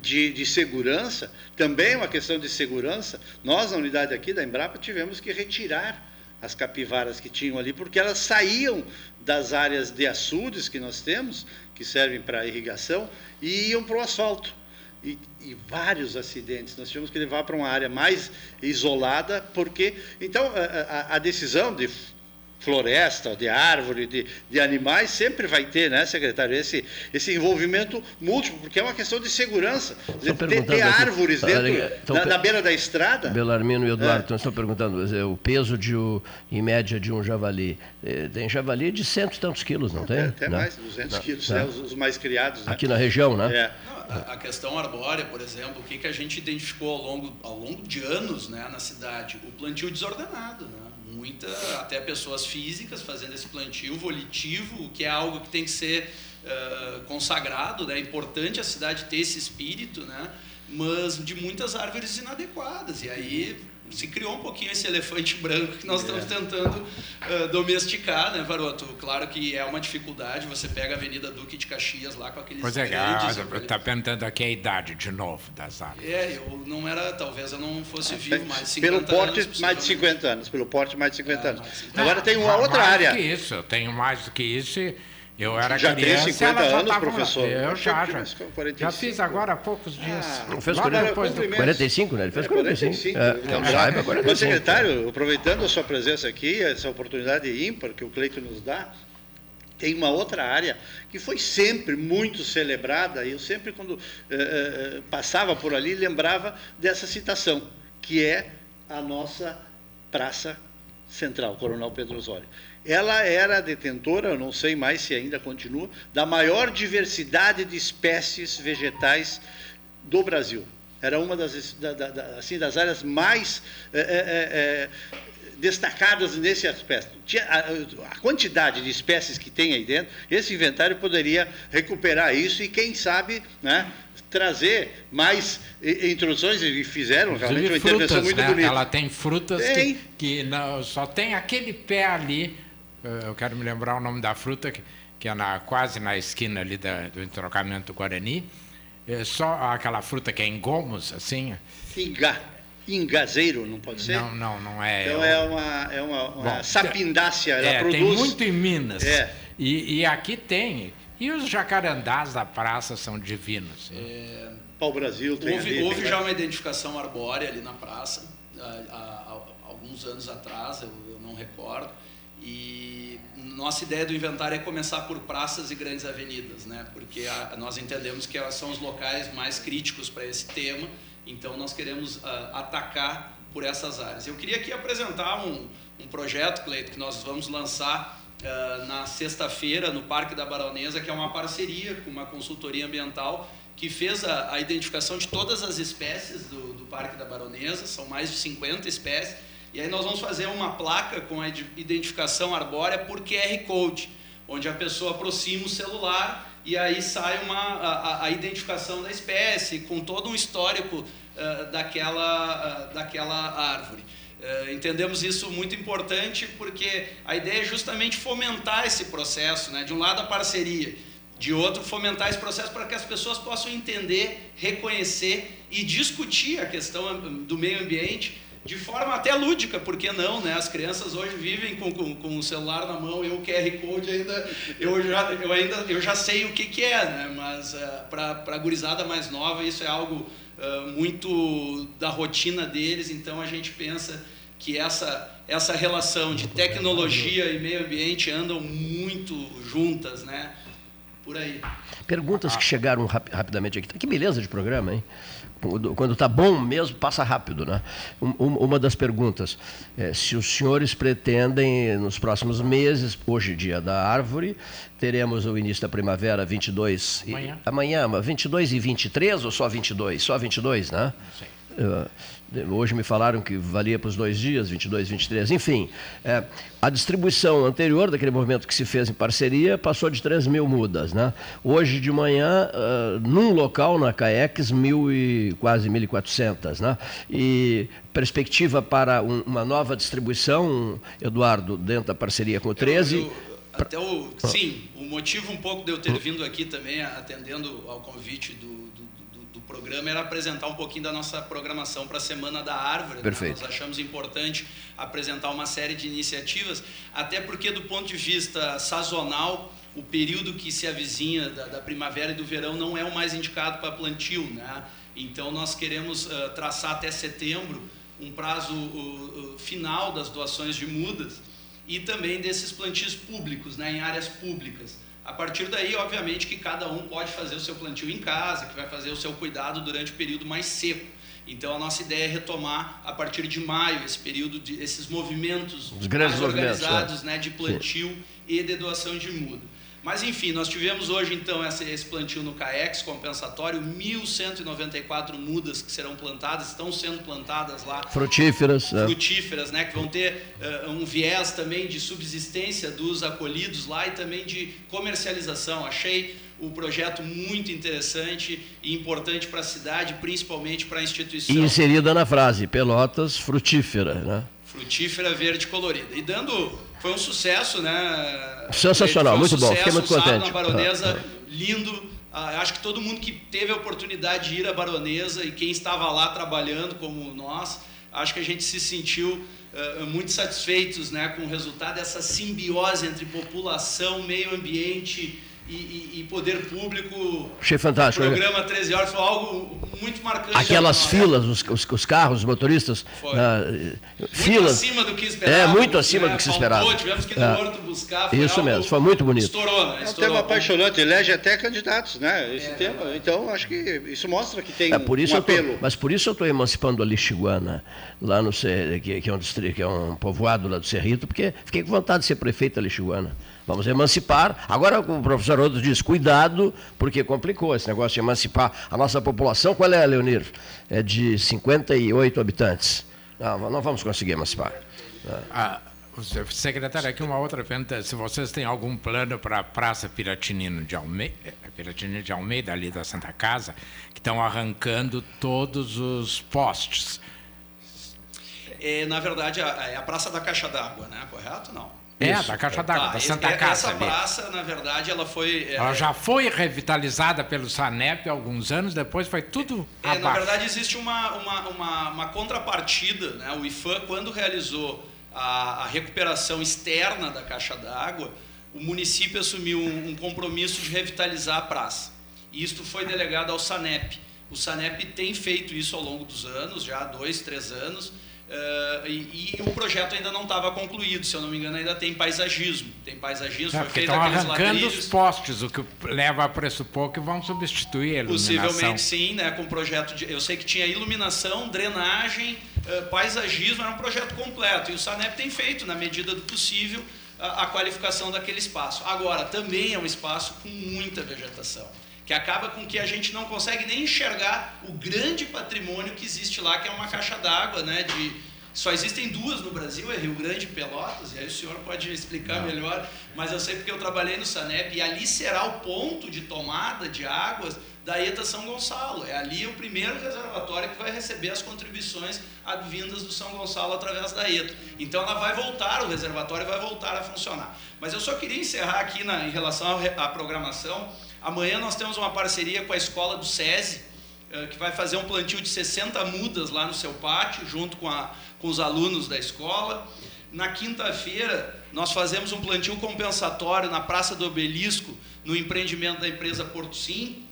de, de segurança, também uma questão de segurança, nós, na unidade aqui da Embrapa, tivemos que retirar as capivaras que tinham ali, porque elas saíam das áreas de açudes que nós temos, que servem para irrigação, e iam para o asfalto. E, e vários acidentes. Nós tivemos que levar para uma área mais isolada, porque. Então, a, a- a decisão de floresta, de árvore, de, de animais, sempre vai ter, né, secretário, esse, esse envolvimento múltiplo, porque é uma questão de segurança. Ter, ter aqui. árvores dentro, estão na, na beira da estrada. Belarmino e É. Eduardo então, estão perguntando é, o peso de o- em média de um javali. Eh, Tem javali de cento e tantos quilos, não tem? Até Não. mais, 200 Não, quilos, não. né, os, os mais criados. Né? Aqui na região, né? É. A, a questão arbórea, por exemplo, o que, que a gente identificou ao longo, ao longo de anos né, na cidade? O plantio desordenado. Né? Muita, até pessoas físicas fazendo esse plantio volitivo, que é algo que tem que ser eh, consagrado. né? É importante a cidade ter esse espírito, né? mas de muitas árvores inadequadas. E aí se criou um pouquinho esse elefante branco que nós estamos tentando eh, domesticar, né, Varoto? Claro que é uma dificuldade. Você pega a Avenida Duque de Caxias lá com aqueles Pois é, grandes... está perguntando aqui a idade de novo das árvores. É, eu não era, talvez eu não fosse vivo mais de 50 Pelo porte, anos, mais de possivelmente. 50 anos. Pelo porte, mais de 50 É, anos. mais de 50 Agora tem uma Ah, outra mais área. do que isso, eu tenho mais do que isso. e Eu era Já tem criança, 50 ela já anos, tava lá. professor? Eu já, já. tinha uns 45. Já fiz agora há poucos dias. Ah, Não fez Logo 40, depois do... cumprimento. 45, né? Ele fez É, 45. 45. É, não, já- saiba, Mas, 45. secretário, aproveitando a sua presença aqui, essa oportunidade ímpar que o Cleito nos dá, tem uma outra área que foi sempre muito celebrada, e eu sempre, quando eh, eh, passava por ali, lembrava dessa citação, que é a nossa praça central, Coronel Pedro Osório. Ela era detentora, eu não sei mais se ainda continua, da maior diversidade de espécies vegetais do Brasil. Era uma das, da, da, assim, das áreas mais é, é, destacadas nesse aspecto. A, a, quantidade de espécies que tem aí dentro, esse inventário poderia recuperar isso e, quem sabe, né, trazer mais introduções e fizeram realmente uma frutas, intervenção muito né? bonita. Ela tem frutas tem. que, que não, só tem aquele pé ali. Eu quero me lembrar o nome da fruta que, que é na, quase na esquina ali da, do entrocamento do Guarani. É só aquela fruta que é em gomos, assim. Ingá. Ingazeiro, não pode ser? Não, não, não é. Então é uma, é uma, uma Bom, sapindácea, ela é, produz... Tem muito em Minas. É. E, e aqui tem. E os jacarandás da praça são divinos. É, Pau Brasil tem Houve, ali, houve já uma identificação arbórea ali na praça, há, há, há alguns anos atrás, eu, eu, não recordo. E nossa ideia do inventário é começar por praças e grandes avenidas, né? porque a, nós entendemos que são os locais mais críticos para esse tema, então nós queremos uh, atacar por essas áreas. Eu queria aqui apresentar um, um projeto, Cleito, que nós vamos lançar uh, na sexta-feira no Parque da Baronesa, que é uma parceria com uma consultoria ambiental que fez a, a identificação de todas as espécies do, do, Parque da Baronesa, são mais de 50 espécies, e aí nós vamos fazer uma placa com a identificação arbórea por QR Code, onde a pessoa aproxima o celular e aí sai uma, a, a identificação da espécie, com todo um histórico uh, daquela, uh, daquela árvore. Uh, entendemos isso muito importante porque a ideia é justamente fomentar esse processo, né? de um lado a parceria, de outro fomentar esse processo para que as pessoas possam entender, reconhecer e discutir a questão do meio ambiente de forma até lúdica, porque não, né? As crianças hoje vivem com, com, com o celular na mão e o QR Code ainda, eu já, eu ainda, eu já sei o que, que é, né? Mas uh, para a gurizada mais nova isso é algo uh, muito da rotina deles, então a gente pensa que essa, essa relação de tecnologia e meio ambiente andam muito juntas, né? Por aí. Perguntas que chegaram rap rapidamente aqui. Que beleza de programa, hein? Quando está bom mesmo, passa rápido. Né? uma das perguntas, é, se os senhores pretendem, nos próximos meses, hoje dia da árvore, teremos o início da primavera 22... Amanhã. E, amanhã, 22 e 23 ou só 22? Só 22, né? Não sei. Uh, Hoje me falaram que valia para os dois dias, 22, 23. Enfim, é, a distribuição anterior daquele movimento que se fez em parceria passou de 3 mil mudas. Né? Hoje de manhã, uh, num local na CAEX, mil e, quase 1.400. Né? E perspectiva para um, uma nova distribuição, Eduardo, dentro da parceria com o 13. Eu, eu, até o, sim, o motivo um pouco de eu ter vindo aqui também, atendendo ao convite do programa era apresentar um pouquinho da nossa programação para a Semana da Árvore. Né? Perfeito. Né? Nós achamos importante apresentar uma série de iniciativas, até porque, do ponto de vista sazonal, o período que se avizinha da, da primavera e do verão não é o mais indicado para plantio. Né? Então, nós queremos uh, traçar até setembro um prazo uh, uh, final das doações de mudas e também desses plantios públicos, né, em áreas públicas. A partir daí, obviamente, que cada um pode fazer o seu plantio em casa, que vai fazer o seu cuidado durante o período mais seco. Então, a nossa ideia é retomar, a partir de maio, esse período, de, esses movimentos Os grandes mais organizados né, de plantio Sim. e de doação de muda. Mas enfim, nós tivemos hoje então esse plantio no CAEX compensatório, 1.194 mudas que serão plantadas, estão sendo plantadas lá. Frutíferas. É. Frutíferas, né, que vão ter uh, um viés também de subsistência dos acolhidos lá e também de comercialização. Achei o projeto muito interessante e importante para a cidade, principalmente para a instituição. E inserida na frase, Pelotas frutífera, né? Frutífera verde colorida. E dando foi um sucesso, né? Sensacional, um muito sucesso, bom, fiquei muito contente. na Baronesa, ah, lindo. Ah, acho que todo mundo que teve a oportunidade de ir à Baronesa e quem estava lá trabalhando como nós, acho que a gente se sentiu uh, muito satisfeitos né, com o resultado dessa simbiose entre população, meio ambiente e, e, e poder público. Achei fantástico. O programa 13 horas foi algo muito marcante. Aquelas filas, os, os, os, carros, os motoristas. Uh, muito filas. acima do que esperava. É, muito acima né? do que se esperava. tivemos que ir no é. Horto buscar. Isso mesmo, foi muito bonito. Estourou, né? Estourou. É um tema apaixonante, elege até candidatos, né? Esse é, tema. Então, acho que isso mostra que tem é, por isso um apelo. Tô, mas por isso eu estou emancipando a Lixiguana, lá no que, que, é um distrito, que é um povoado lá do Cerrito, porque fiquei com vontade de ser prefeito da Lixiguana. Vamos emancipar. Agora o professor Rodo diz, cuidado, porque complicou esse negócio de emancipar a nossa população. Qual é, Leonir? É de 58 habitantes. Não, não vamos conseguir emancipar. Ah, secretário, aqui uma outra pergunta. Se vocês têm algum plano para a Praça Piratinino de Almeida, Piratinino de Almeida, ali da Santa Casa, que estão arrancando todos os postes. É, na verdade, é a Praça da Caixa d'Água, né? Correto? Não. É, Isso. da Caixa d'Água, tá, da Santa Casa. Essa ali. praça, na verdade, ela foi. Ela é, já foi revitalizada pelo Sanep alguns anos, depois foi tudo. É, na verdade, existe uma, uma, uma, uma, contrapartida. Né? O IFAM, quando realizou a, a recuperação externa da Caixa d'Água, o município assumiu um, um compromisso de revitalizar a praça. E isto foi delegado ao SANEP. O SANEP tem feito isso ao longo dos anos, já há dois, três anos Uh, e, e, o projeto ainda não estava concluído, se eu não me engano, ainda tem paisagismo. Tem paisagismo, é, foi feito estão arrancando os postes, o que leva a pressupor que vão substituir a iluminação. Possivelmente sim, né, com projeto de, eu sei que tinha iluminação, drenagem, uh, paisagismo, era um projeto completo. E o SANEP tem feito, na medida do possível, a, a qualificação daquele espaço. Agora, também é um espaço com muita vegetação que acaba com que a gente não consegue nem enxergar o grande patrimônio que existe lá, que é uma caixa d'água, né? De, só existem duas no Brasil, é Rio Grande e Pelotas, e aí o senhor pode explicar não. melhor, mas eu sei porque eu trabalhei no Sanep, e ali será o ponto de tomada de águas da ETA São Gonçalo. É ali o primeiro reservatório que vai receber as contribuições advindas do São Gonçalo através da ETA. Então ela vai voltar, o reservatório vai voltar a funcionar. Mas eu só queria encerrar aqui na, em relação à programação, Amanhã nós temos uma parceria com a escola do SESI, eh, que vai fazer um plantio de 60 mudas lá no seu pátio, junto com, a, com os alunos da escola. Na quinta-feira, nós fazemos um plantio compensatório na Praça do Obelisco, no empreendimento da empresa Porto Sim.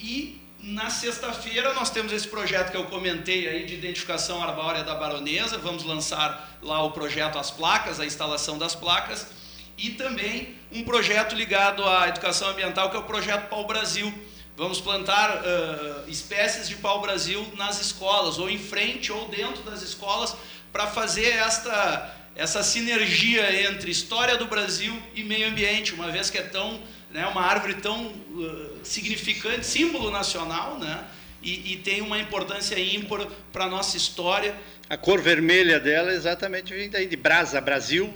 E na sexta-feira, nós temos esse projeto que eu comentei aí de identificação arbórea da baronesa. Vamos lançar lá o projeto As Placas, a instalação das placas e também um projeto ligado à educação ambiental, que é o projeto Pau Brasil. Vamos plantar uh, espécies de pau-brasil nas escolas, ou em frente ou dentro das escolas, para fazer esta, essa sinergia entre história do Brasil e meio ambiente, uma vez que é tão, né, uma árvore tão uh, significante, símbolo nacional, né, e, e tem uma importância ímpar para a nossa história. A cor vermelha dela é exatamente vinda de Brasa, Brasil,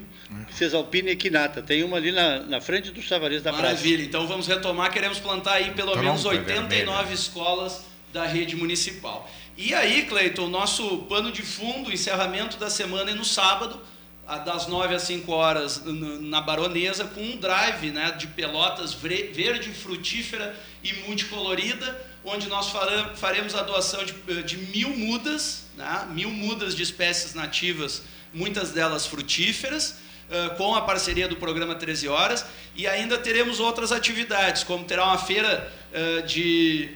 Cesalpina e Equinata. Tem uma ali na, na frente do Savariz da Praça. Maravilha. Então vamos retomar. Queremos plantar aí pelo Tronco menos 89 escolas da rede municipal. E aí, Cleiton, o nosso pano de fundo, encerramento da semana é no sábado, das 9 às 5 horas na Baronesa, com um drive né, de pelotas verde, frutífera e multicolorida, onde nós faremos a doação de, de mil mudas, né, mil mudas de espécies nativas, muitas delas frutíferas, com a parceria do programa 13 Horas, e ainda teremos outras atividades, como terá uma feira uh, de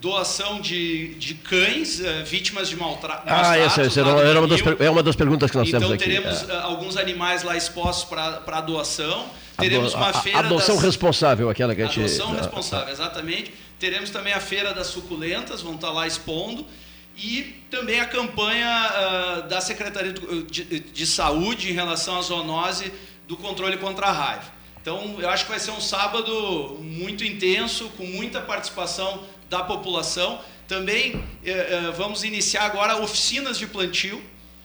doação de, de cães uh, vítimas de maltrato. Ah, essa, essa era, era uma das, é uma das perguntas que nós então, temos aqui. Então teremos é. alguns animais lá expostos para doação. Teremos uma feira. Adoção das, responsável, aquela que a gente. Adoção responsável, exatamente. Teremos também a feira das suculentas, vão estar lá expondo e também a campanha uh, da Secretaria de, de, Saúde em relação à zoonose do controle contra a raiva. Então, eu acho que vai ser um sábado muito intenso, com muita participação da população. Também uh, uh, vamos iniciar agora oficinas de plantio.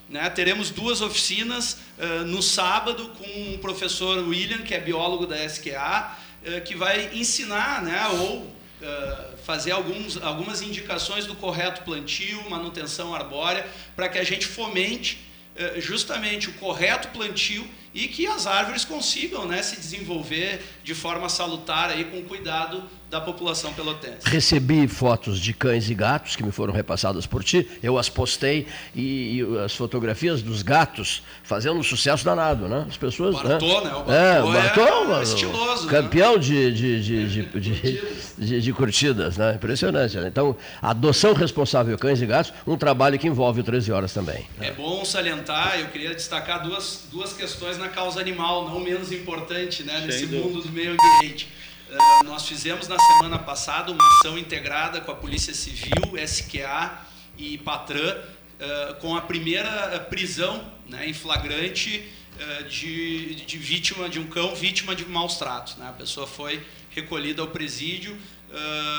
Né? Teremos duas oficinas no sábado com o professor William, que é biólogo da SQA, que vai ensinar né, ou fazer alguns, algumas indicações do correto plantio, manutenção arbórea, para que a gente fomente justamente o correto plantio e que as árvores consigam né, se desenvolver de forma salutar aí, com cuidado da população pelotense. Recebi fotos de cães e gatos que me foram repassadas por ti, eu as postei e, e as fotografias dos gatos fazendo um sucesso danado, né? As pessoas. Bartô, né? né? O é, o Bartô Bartô, é estiloso, né? campeão de, de, de, de, de, de, de curtidas, né? Impressionante. Né? Então, adoção responsável cães e gatos, um trabalho que envolve o 13 horas também. É bom salientar, eu queria destacar duas, duas questões na causa animal, não menos importante, né? Nesse mundo do meio ambiente. Uh, nós fizemos na semana passada uma ação integrada com a Polícia Civil, SQA e Patran, uh, com a primeira prisão né, em flagrante uh, de, de, vítima de um cão vítima de maus tratos. Né? A pessoa foi recolhida ao presídio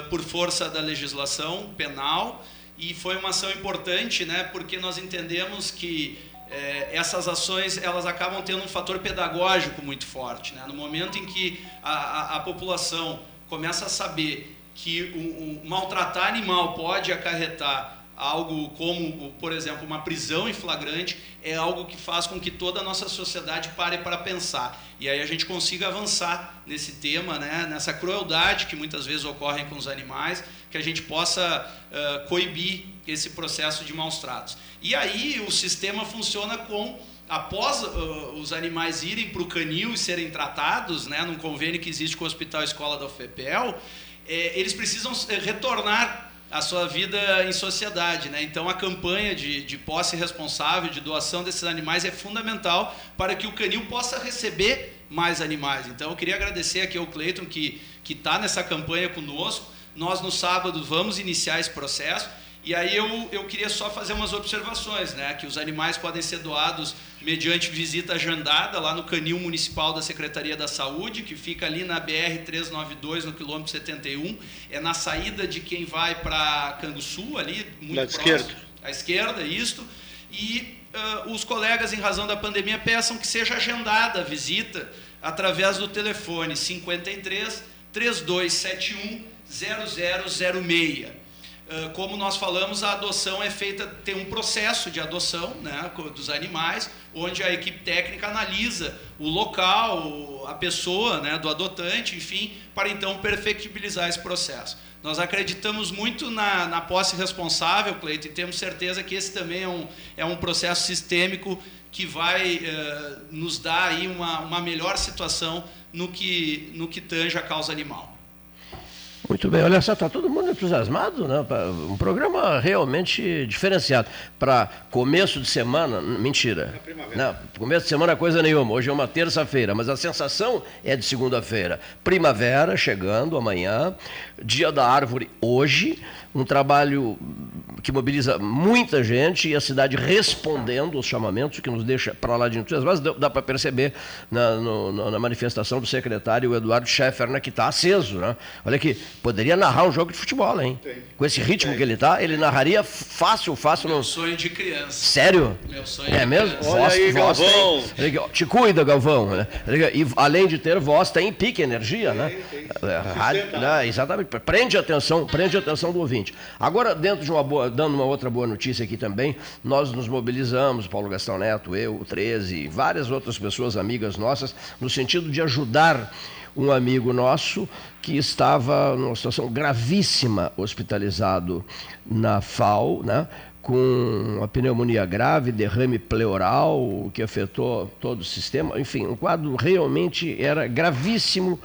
por força da legislação penal e foi uma ação importante, né, porque nós entendemos que é, essas ações elas acabam tendo um fator pedagógico muito forte. Né? No momento em que a, a, a população começa a saber que o, o, maltratar animal pode acarretar algo como, por exemplo, uma prisão em flagrante, é algo que faz com que toda a nossa sociedade pare para pensar. E aí a gente consiga avançar nesse tema, né? nessa crueldade que muitas vezes ocorre com os animais, que a gente possa uh, coibir esse processo de maus tratos. E aí o sistema funciona com após uh, os animais irem para o canil e serem tratados, né, num convênio que existe com o Hospital Escola da UFPEL, eh, eles precisam eh, retornar à sua vida em sociedade. Né? Então, a campanha de, de posse responsável, de doação desses animais é fundamental para que o canil possa receber mais animais. Então, eu queria agradecer aqui ao Cleiton, que está nessa campanha conosco. Nós, no sábado, vamos iniciar esse processo e aí eu, eu queria só fazer umas observações, né? Que os animais podem ser doados mediante visita agendada lá no canil municipal da Secretaria da Saúde, que fica ali na BR 392, no quilômetro 71. É na saída de quem vai para Canguçu, ali, muito da próximo. esquerda. À esquerda, isto. E uh, os colegas, em razão da pandemia, peçam que seja agendada a visita através do telefone 53 3271 0006 como nós falamos, a adoção é feita, tem um processo de adoção né, dos animais, onde a equipe técnica analisa o local, a pessoa né, do adotante, enfim, para então perfectibilizar esse processo. Nós acreditamos muito na, na posse responsável, Cleiton, e temos certeza que esse também é um, é um processo sistêmico que vai eh, nos dar aí uma, uma melhor situação no que, no que tange a causa animal. Muito bem, olha só, está todo mundo entusiasmado, né? Um programa realmente diferenciado. Para começo de semana, mentira. É Não, começo de semana coisa nenhuma. Hoje é uma terça-feira, mas a sensação é de segunda-feira. Primavera chegando amanhã, dia da árvore hoje, um trabalho que mobiliza muita gente e a cidade respondendo aos chamamentos, que nos deixa para lá de entusiasmo. Mas dá para perceber na, no, na, manifestação do secretário Eduardo Scheffer, né, que está aceso. Né? Olha aqui, poderia narrar um jogo de futebol, hein? Com esse ritmo que ele está, ele narraria fácil, fácil. Meu no... sonho de criança. Sério? Meu sonho é mesmo? Criança. Olha voz, aí, voz Galvão. Tem... Te cuida, Galvão. Né? E além de ter voz, tem pique, energia, né? Rádio, né? Exatamente. Prende a atenção, prende a atenção do ouvinte. Agora, dentro de uma boa dando uma outra boa notícia aqui também, nós nos mobilizamos, Paulo Gastão Neto, eu, o 13, várias outras pessoas amigas nossas, no sentido de ajudar um amigo nosso que estava numa situação gravíssima, hospitalizado na FAO, né? com uma pneumonia grave, derrame pleural, que afetou todo o sistema. Enfim, um quadro realmente era gravíssimo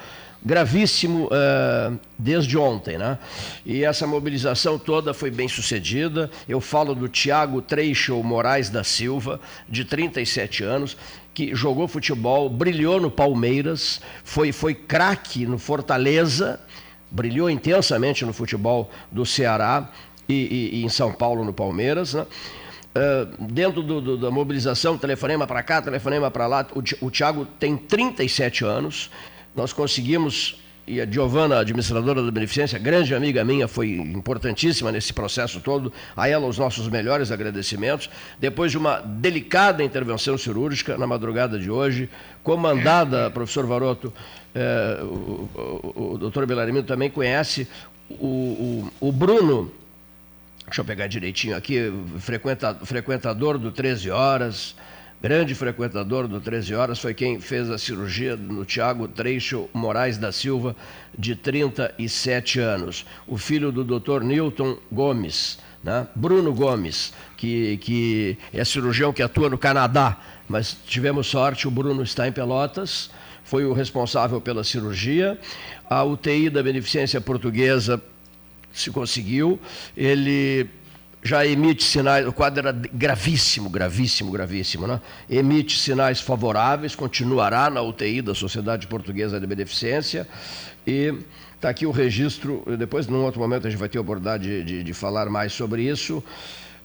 gravíssimo uh, desde ontem. Né? E essa mobilização toda foi bem sucedida. Eu falo do Tiago Treichel Moraes da Silva, de 37 anos, que jogou futebol, brilhou no Palmeiras, foi, foi craque no Fortaleza, brilhou intensamente no futebol do Ceará e, e, e em São Paulo no Palmeiras. Né? Uh, dentro do, do, da mobilização, telefonema para cá, telefonema para lá, o, o Tiago tem 37 anos, nós conseguimos, e a Giovana, administradora da Beneficência, grande amiga minha, foi importantíssima nesse processo todo, a ela os nossos melhores agradecimentos. Depois de uma delicada intervenção cirúrgica na madrugada de hoje, comandada, professor Varoto, é, o, o, o doutor Belarmino também conhece, o, o, o Bruno, deixa eu pegar direitinho aqui, frequenta, frequentador do 13 Horas, grande frequentador do 13 Horas, foi quem fez a cirurgia no Tiago Treixo Moraes da Silva, de 37 anos. O filho do Dr. Newton Gomes, né? Bruno Gomes, que, que é cirurgião que atua no Canadá, mas tivemos sorte, o Bruno está em Pelotas, foi o responsável pela cirurgia. A UTI da Beneficência Portuguesa se conseguiu. Ele já emite sinais, o quadro era gravíssimo, gravíssimo, gravíssimo, né? Emite sinais favoráveis, continuará na UTI da Sociedade Portuguesa de Beneficência e está aqui o registro, depois num outro momento a gente vai ter a oportunidade de, de, de falar mais sobre isso.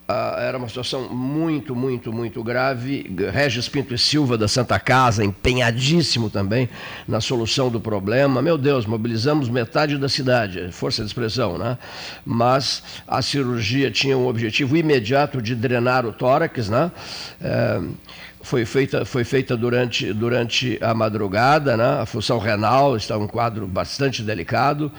Ah, era uma situação muito, muito, muito grave. Regis Pinto e Silva, da Santa Casa, empenhadíssimo também na solução do problema. Meu Deus, mobilizamos metade da cidade, força de expressão, né? Mas a cirurgia tinha um objetivo imediato de drenar o tórax, né? É, foi feita, foi feita durante, durante a madrugada, né? a função renal está um quadro bastante delicado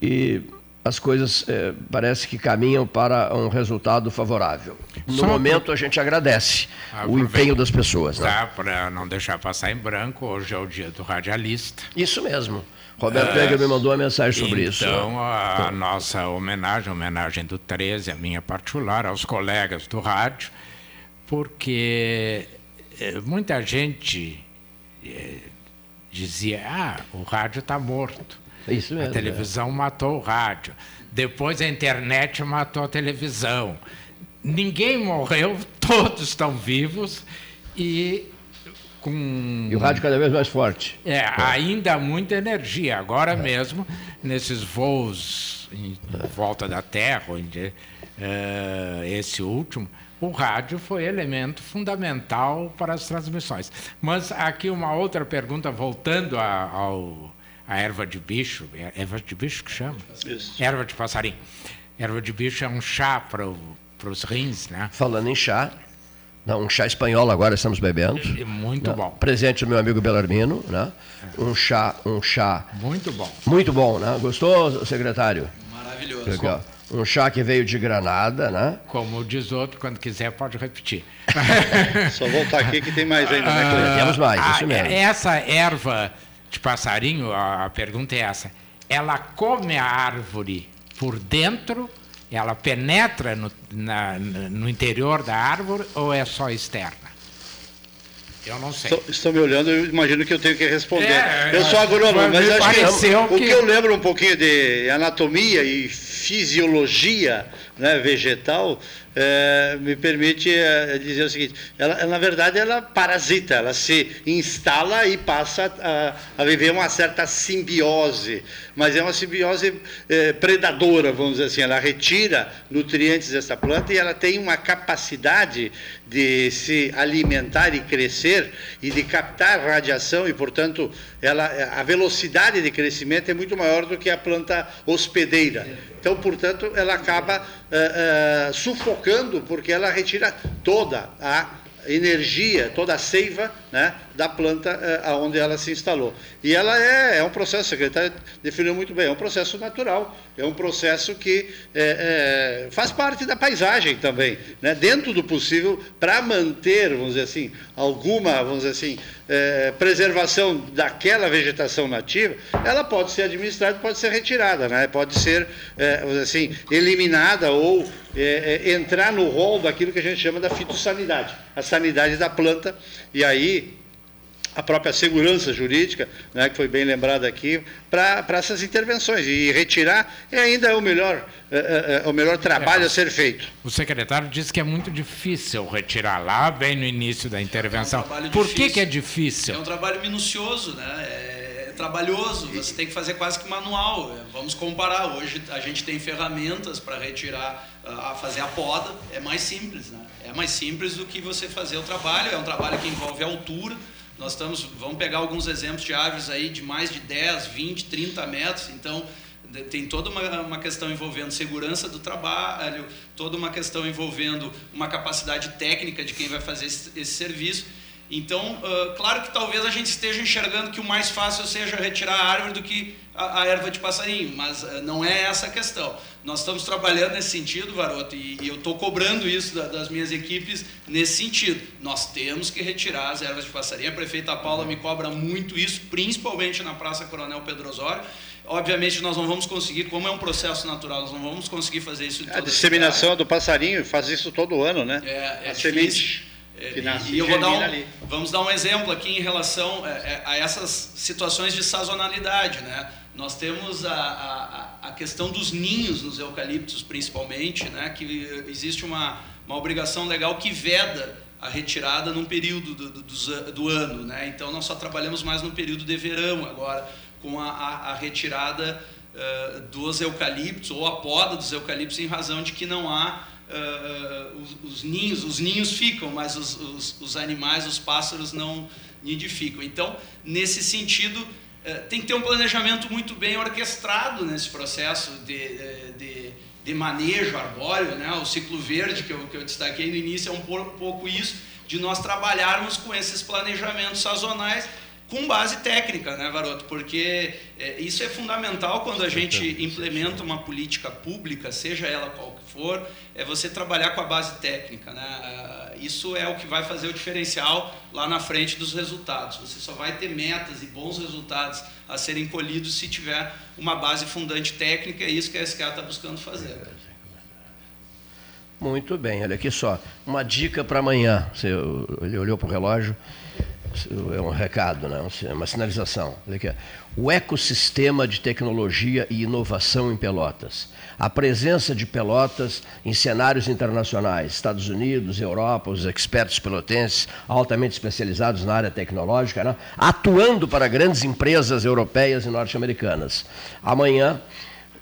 e as coisas eh, parece que caminham para um resultado favorável. No Só momento, a gente agradece o empenho das pessoas. Né? Para não deixar passar em branco, hoje é o dia do radialista. Isso mesmo. Roberto Pega me mandou uma mensagem sobre então, isso. Então, a, a nossa homenagem, a homenagem do 13, a minha particular, aos colegas do rádio, porque eh, muita gente eh, dizia: ah, o rádio está morto. Isso mesmo, a televisão é. matou o rádio. Depois a internet matou a televisão. Ninguém morreu, todos estão vivos e com. E o rádio cada vez mais forte. É, é. ainda muita energia. Agora é. mesmo, nesses voos em volta da Terra, onde, uh, esse último, o rádio foi elemento fundamental para as transmissões. Mas aqui uma outra pergunta, voltando a, ao a erva de bicho, é erva de bicho que chama? Isso. Erva de passarinho. Erva de bicho é um chá para os rins, né? Falando em chá, não, um chá espanhol agora estamos bebendo. Muito bom. Presente do meu amigo Belarmino, né? Um chá, um chá. Muito bom. Muito bom, né? Gostou, secretário? Maravilhoso. Legal. Um chá que veio de Granada, né? Como diz outro, quando quiser pode repetir. Só voltar aqui que tem mais ainda, né, Cleber? Temos mais, isso mesmo. Essa erva de passarinho, a, a pergunta é essa. Ela come a árvore por dentro, ela penetra no, na, no interior da árvore ou é só externa? Eu não sei. Estou, estão me olhando, eu imagino que eu tenho que responder. É, eu sou agrônomo, mas acho que, o que eu lembro um pouquinho de anatomia e fisiologia né, vegetal, é, me permite é, dizer o seguinte: ela, na verdade, ela parasita, ela se instala e passa a, a viver uma certa simbiose, mas é uma simbiose é, predadora, vamos dizer assim. Ela retira nutrientes dessa planta e ela tem uma capacidade de se alimentar e crescer e de captar radiação e, portanto, ela, a velocidade de crescimento é muito maior do que a planta hospedeira. Então, portanto, ela acaba uh, uh, sufocando, porque ela retira toda a energia, toda a seiva né, da planta uh, onde ela se instalou. E ela é, é um processo, o secretário definiu muito bem, é um processo natural, é um processo que é, é, faz parte da paisagem também, né, dentro do possível, para manter, vamos dizer assim, alguma, vamos dizer assim, é, preservação daquela vegetação nativa, ela pode ser administrada, pode ser retirada, né, pode ser, é, assim, eliminada ou é, entrar no rol daquilo que a gente chama da fitossanidade, a sanidade da planta, e aí a própria segurança jurídica, né, que foi bem lembrada aqui, para essas intervenções. E retirar é ainda o melhor, é, é, é, o melhor trabalho é, a ser feito. O secretário disse que é muito difícil retirar lá, bem no início da intervenção. Um Por que, que é difícil? É um trabalho minucioso, né? É trabalhoso, você tem que fazer quase que manual. Vamos comparar, hoje a gente tem ferramentas para retirar, a fazer a poda, é mais simples, né? É mais simples do que você fazer o trabalho, é um trabalho que envolve altura. Nós estamos, vamos pegar alguns exemplos de árvores aí de mais de 10, 20, 30 metros, então tem toda uma, uma questão envolvendo segurança do trabalho, toda uma questão envolvendo uma capacidade técnica de quem vai fazer esse, esse serviço. Então, uh, claro que talvez a gente esteja enxergando que o mais fácil seja retirar a árvore do que a, a erva de passarinho, mas uh, não é essa a questão. Nós estamos trabalhando nesse sentido, Varoto, e, e eu estou cobrando isso da, das minhas equipes nesse sentido. Nós temos que retirar as ervas de passarinho. A prefeita Paula me cobra muito isso, principalmente na Praça Coronel Pedro Osório. Obviamente nós não vamos conseguir, como é um processo natural, nós não vamos conseguir fazer isso em A disseminação do passarinho faz isso todo ano, né? É, é a semente. É, que nasce e eu vou dar um, ali. vamos dar um exemplo aqui em relação é, é, a essas situações de sazonalidade, né? Nós temos a, a, a questão dos ninhos nos eucaliptos, principalmente, né? Que existe uma, uma obrigação legal que veda a retirada num período do, do, do, ano, né? Então nós só trabalhamos mais no período de verão agora com a, a, a retirada uh, dos eucaliptos ou a poda dos eucaliptos em razão de que não há uh, os, os, ninhos, os ninhos ficam, mas os, os, os, animais, os pássaros não nidificam. Então, nesse sentido, tem que ter um planejamento muito bem orquestrado nesse processo de, de, de manejo arbóreo, né? o ciclo verde que eu, que eu destaquei no início é um pouco isso, de nós trabalharmos com esses planejamentos sazonais com base técnica, né, Varoto? Porque é, isso é fundamental quando a gente implementa uma política pública, seja ela qual que for, é você trabalhar com a base técnica, né? Ah, isso é o que vai fazer o diferencial lá na frente dos resultados. Você só vai ter metas e bons resultados a serem colhidos se tiver uma base fundante técnica, é isso que a SK está buscando fazer. Muito bem, olha aqui só, uma dica para amanhã. Você, ele olhou para o relógio é um recado, né? uma sinalização. O ecossistema de tecnologia e inovação em Pelotas. A presença de Pelotas em cenários internacionais, Estados Unidos, Europa, os expertos pelotenses altamente especializados na área tecnológica, né? atuando para grandes empresas europeias e norte-americanas. Amanhã,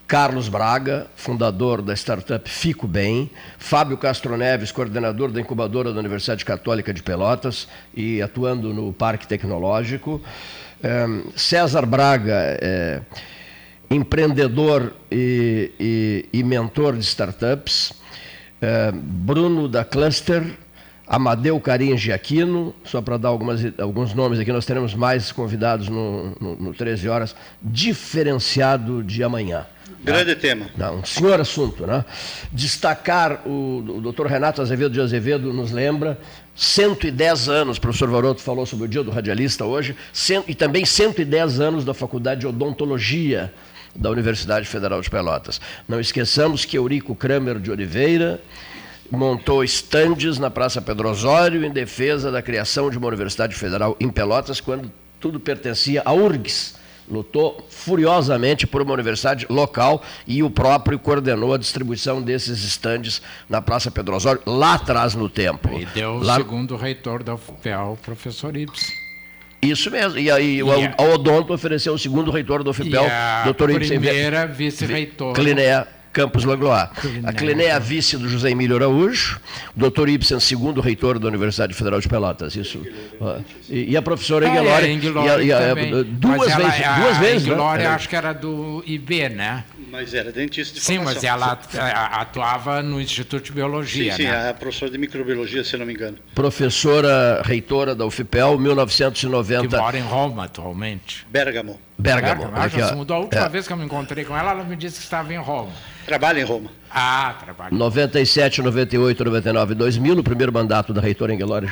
Carlos Braga, fundador da startup Fico Bem, Fábio Castro Neves, coordenador da incubadora da Universidade Católica de Pelotas e atuando no Parque Tecnológico, César Braga, é, empreendedor e, e, e, mentor de startups, Bruno da Cluster, Amadeu Carim Giaquino, só para dar algumas, alguns nomes aqui, nós teremos mais convidados no, no, no 13 horas, diferenciado de amanhã. Grande tá? tema. Não, um senhor assunto. Né? Destacar, o, o doutor Renato Azevedo de Azevedo nos lembra, 110 anos, o professor Varoto falou sobre o dia do radialista hoje, e também 110 anos da Faculdade de Odontologia da Universidade Federal de Pelotas. Não esqueçamos que Eurico Kramer de Oliveira montou estandes na Praça Pedro Osório em defesa da criação de uma universidade federal em Pelotas, quando tudo pertencia à URGS, lutou furiosamente por uma universidade local e o próprio coordenou a distribuição desses estandes na Praça Pedro Osório, lá atrás no tempo. E deu lá... o segundo reitor da UFPEL, o professor Ibsen. Isso mesmo. E aí o, a... Odonto ofereceu o segundo reitor da UFPEL, doutor Ibsen. primeira vice-reitor. Cliné Campos Langlois. A Cliné é a vice do José Emílio Araújo, o doutor Ibsen, segundo reitor da Universidade Federal de Pelotas. Isso. E, e a professora Engelori. Ah, é, duas, ela, vezes, a, duas vezes. Engelori, né? acho que era do IB, né? Mas era dentista de Sim, formação. mas ela atuava no Instituto de Biologia, Sim, sim, né? a professora de microbiologia, se não me engano. Professora reitora da UFPEL, 1990. Que mora em Roma atualmente. Bergamo. Bergamo. Ah, já se mudou. A última É. vez que eu me encontrei com ela, ela me disse que estava em Roma. Trabalha em Roma. Ah, trabalho. 97, 98, 99, 2000, no primeiro mandato da reitora Engelori.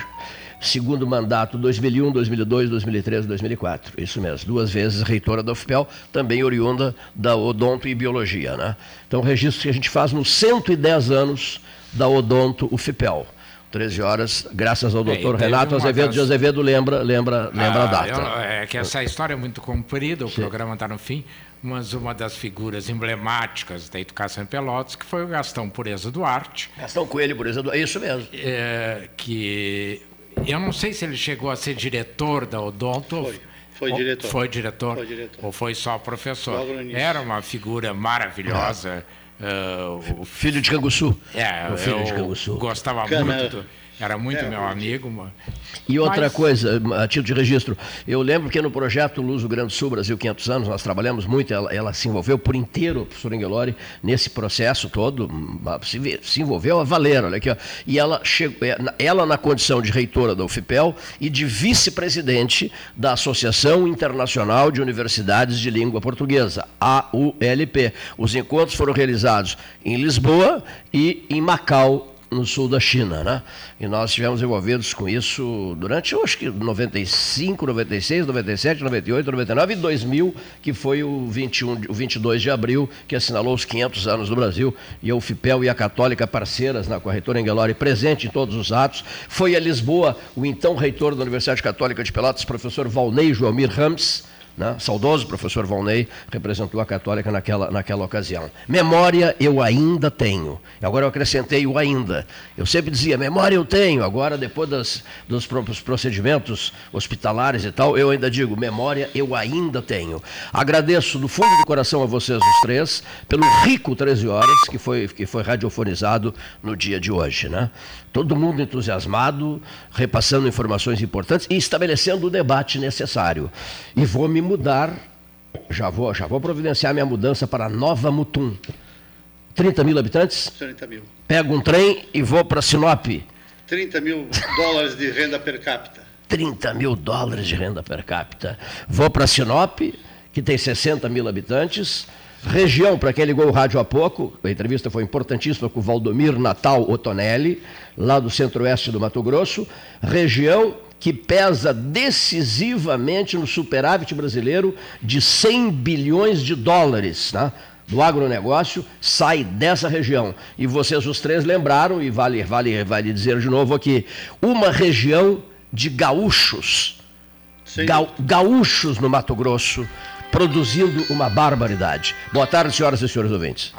Segundo mandato, 2001, 2002, 2003, 2004. Isso mesmo, duas vezes reitora da UFPEL, também oriunda da Odonto e Biologia. Né? Então, registro que a gente faz nos 110 anos da Odonto UFPEL. 13 horas, graças ao É, doutor teve Renato Azevedo das- de Azevedo, lembra, lembra, lembra a Ah, data. eu- é que essa história é muito comprida, o programa está no fim, mas uma das figuras emblemáticas da educação em Pelotas, que foi o Gastão Pureza Duarte, Gastão Coelho, por exemplo, é isso mesmo. é, que eu não sei se ele chegou a ser diretor da Odonto. Foi, foi diretor. Foi diretor. Foi diretor. Ou foi só professor? Logo no início. Era uma figura maravilhosa. é, o- Filho de Canguçu. é, o filho de Canguçu. gostava Cana- muito. Era muito É, meu eu- amigo. E outra Mas- coisa, a título de registro, eu lembro que no projeto Luso Grande do Sul, Brasil 500 anos, nós trabalhamos muito, ela, ela se envolveu por inteiro, a professora Engelori, nesse processo todo, hum, se, se envolveu a valer, olha aqui, ó. e ela, chegou, é, na- ela na condição de reitora da UFPEL e de vice-presidente da Associação Internacional de Universidades de Língua Portuguesa, AULP. Os encontros foram realizados em Lisboa e em Macau, no sul da China, né? E nós estivemos envolvidos com isso durante, eu acho que 95, 96, 97, 98, 99 e 2000, que foi o 21, de- o 22 de abril, que assinalou os 500 anos do Brasil, e a UFPEL e a Católica parceiras na corretora Engelori presente em todos os atos. Foi a Lisboa o então reitor da Universidade Católica de Pelotas, professor Valnei Joalmir Rams, né? saudoso professor Valnei, representou a Católica naquela, naquela ocasião. Memória eu ainda tenho. Agora eu acrescentei o ainda. Eu sempre dizia, memória eu tenho. Agora, depois das, dos próprios procedimentos hospitalares e tal, eu ainda digo, memória eu ainda tenho. Agradeço do fundo do coração a vocês os três, pelo rico 13 horas que foi, que foi radiofonizado no dia de hoje. Né? Todo mundo entusiasmado, repassando informações importantes e estabelecendo o debate necessário. E vou me mudar, já vou, já vou providenciar minha mudança para Nova Mutum. 30 mil habitantes, 30 mil. pego um trem e vou para Sinop. 30 mil dólares de renda per capita. 30 mil dólares de renda per capita. Vou para Sinop, que tem 60 mil habitantes. Região, para quem ligou o rádio há pouco, a entrevista foi importantíssima com o Valdomir Natal Otonelli, lá do centro-oeste do Mato Grosso. Região que pesa decisivamente no superávit brasileiro de 100 bilhões de dólares. Né? do agronegócio sai dessa região. E vocês os três lembraram, e vale, vale, vale dizer de novo aqui, uma região de gaúchos, Ga- gaúchos no Mato Grosso, produzindo uma barbaridade. Boa tarde, senhoras e senhores ouvintes.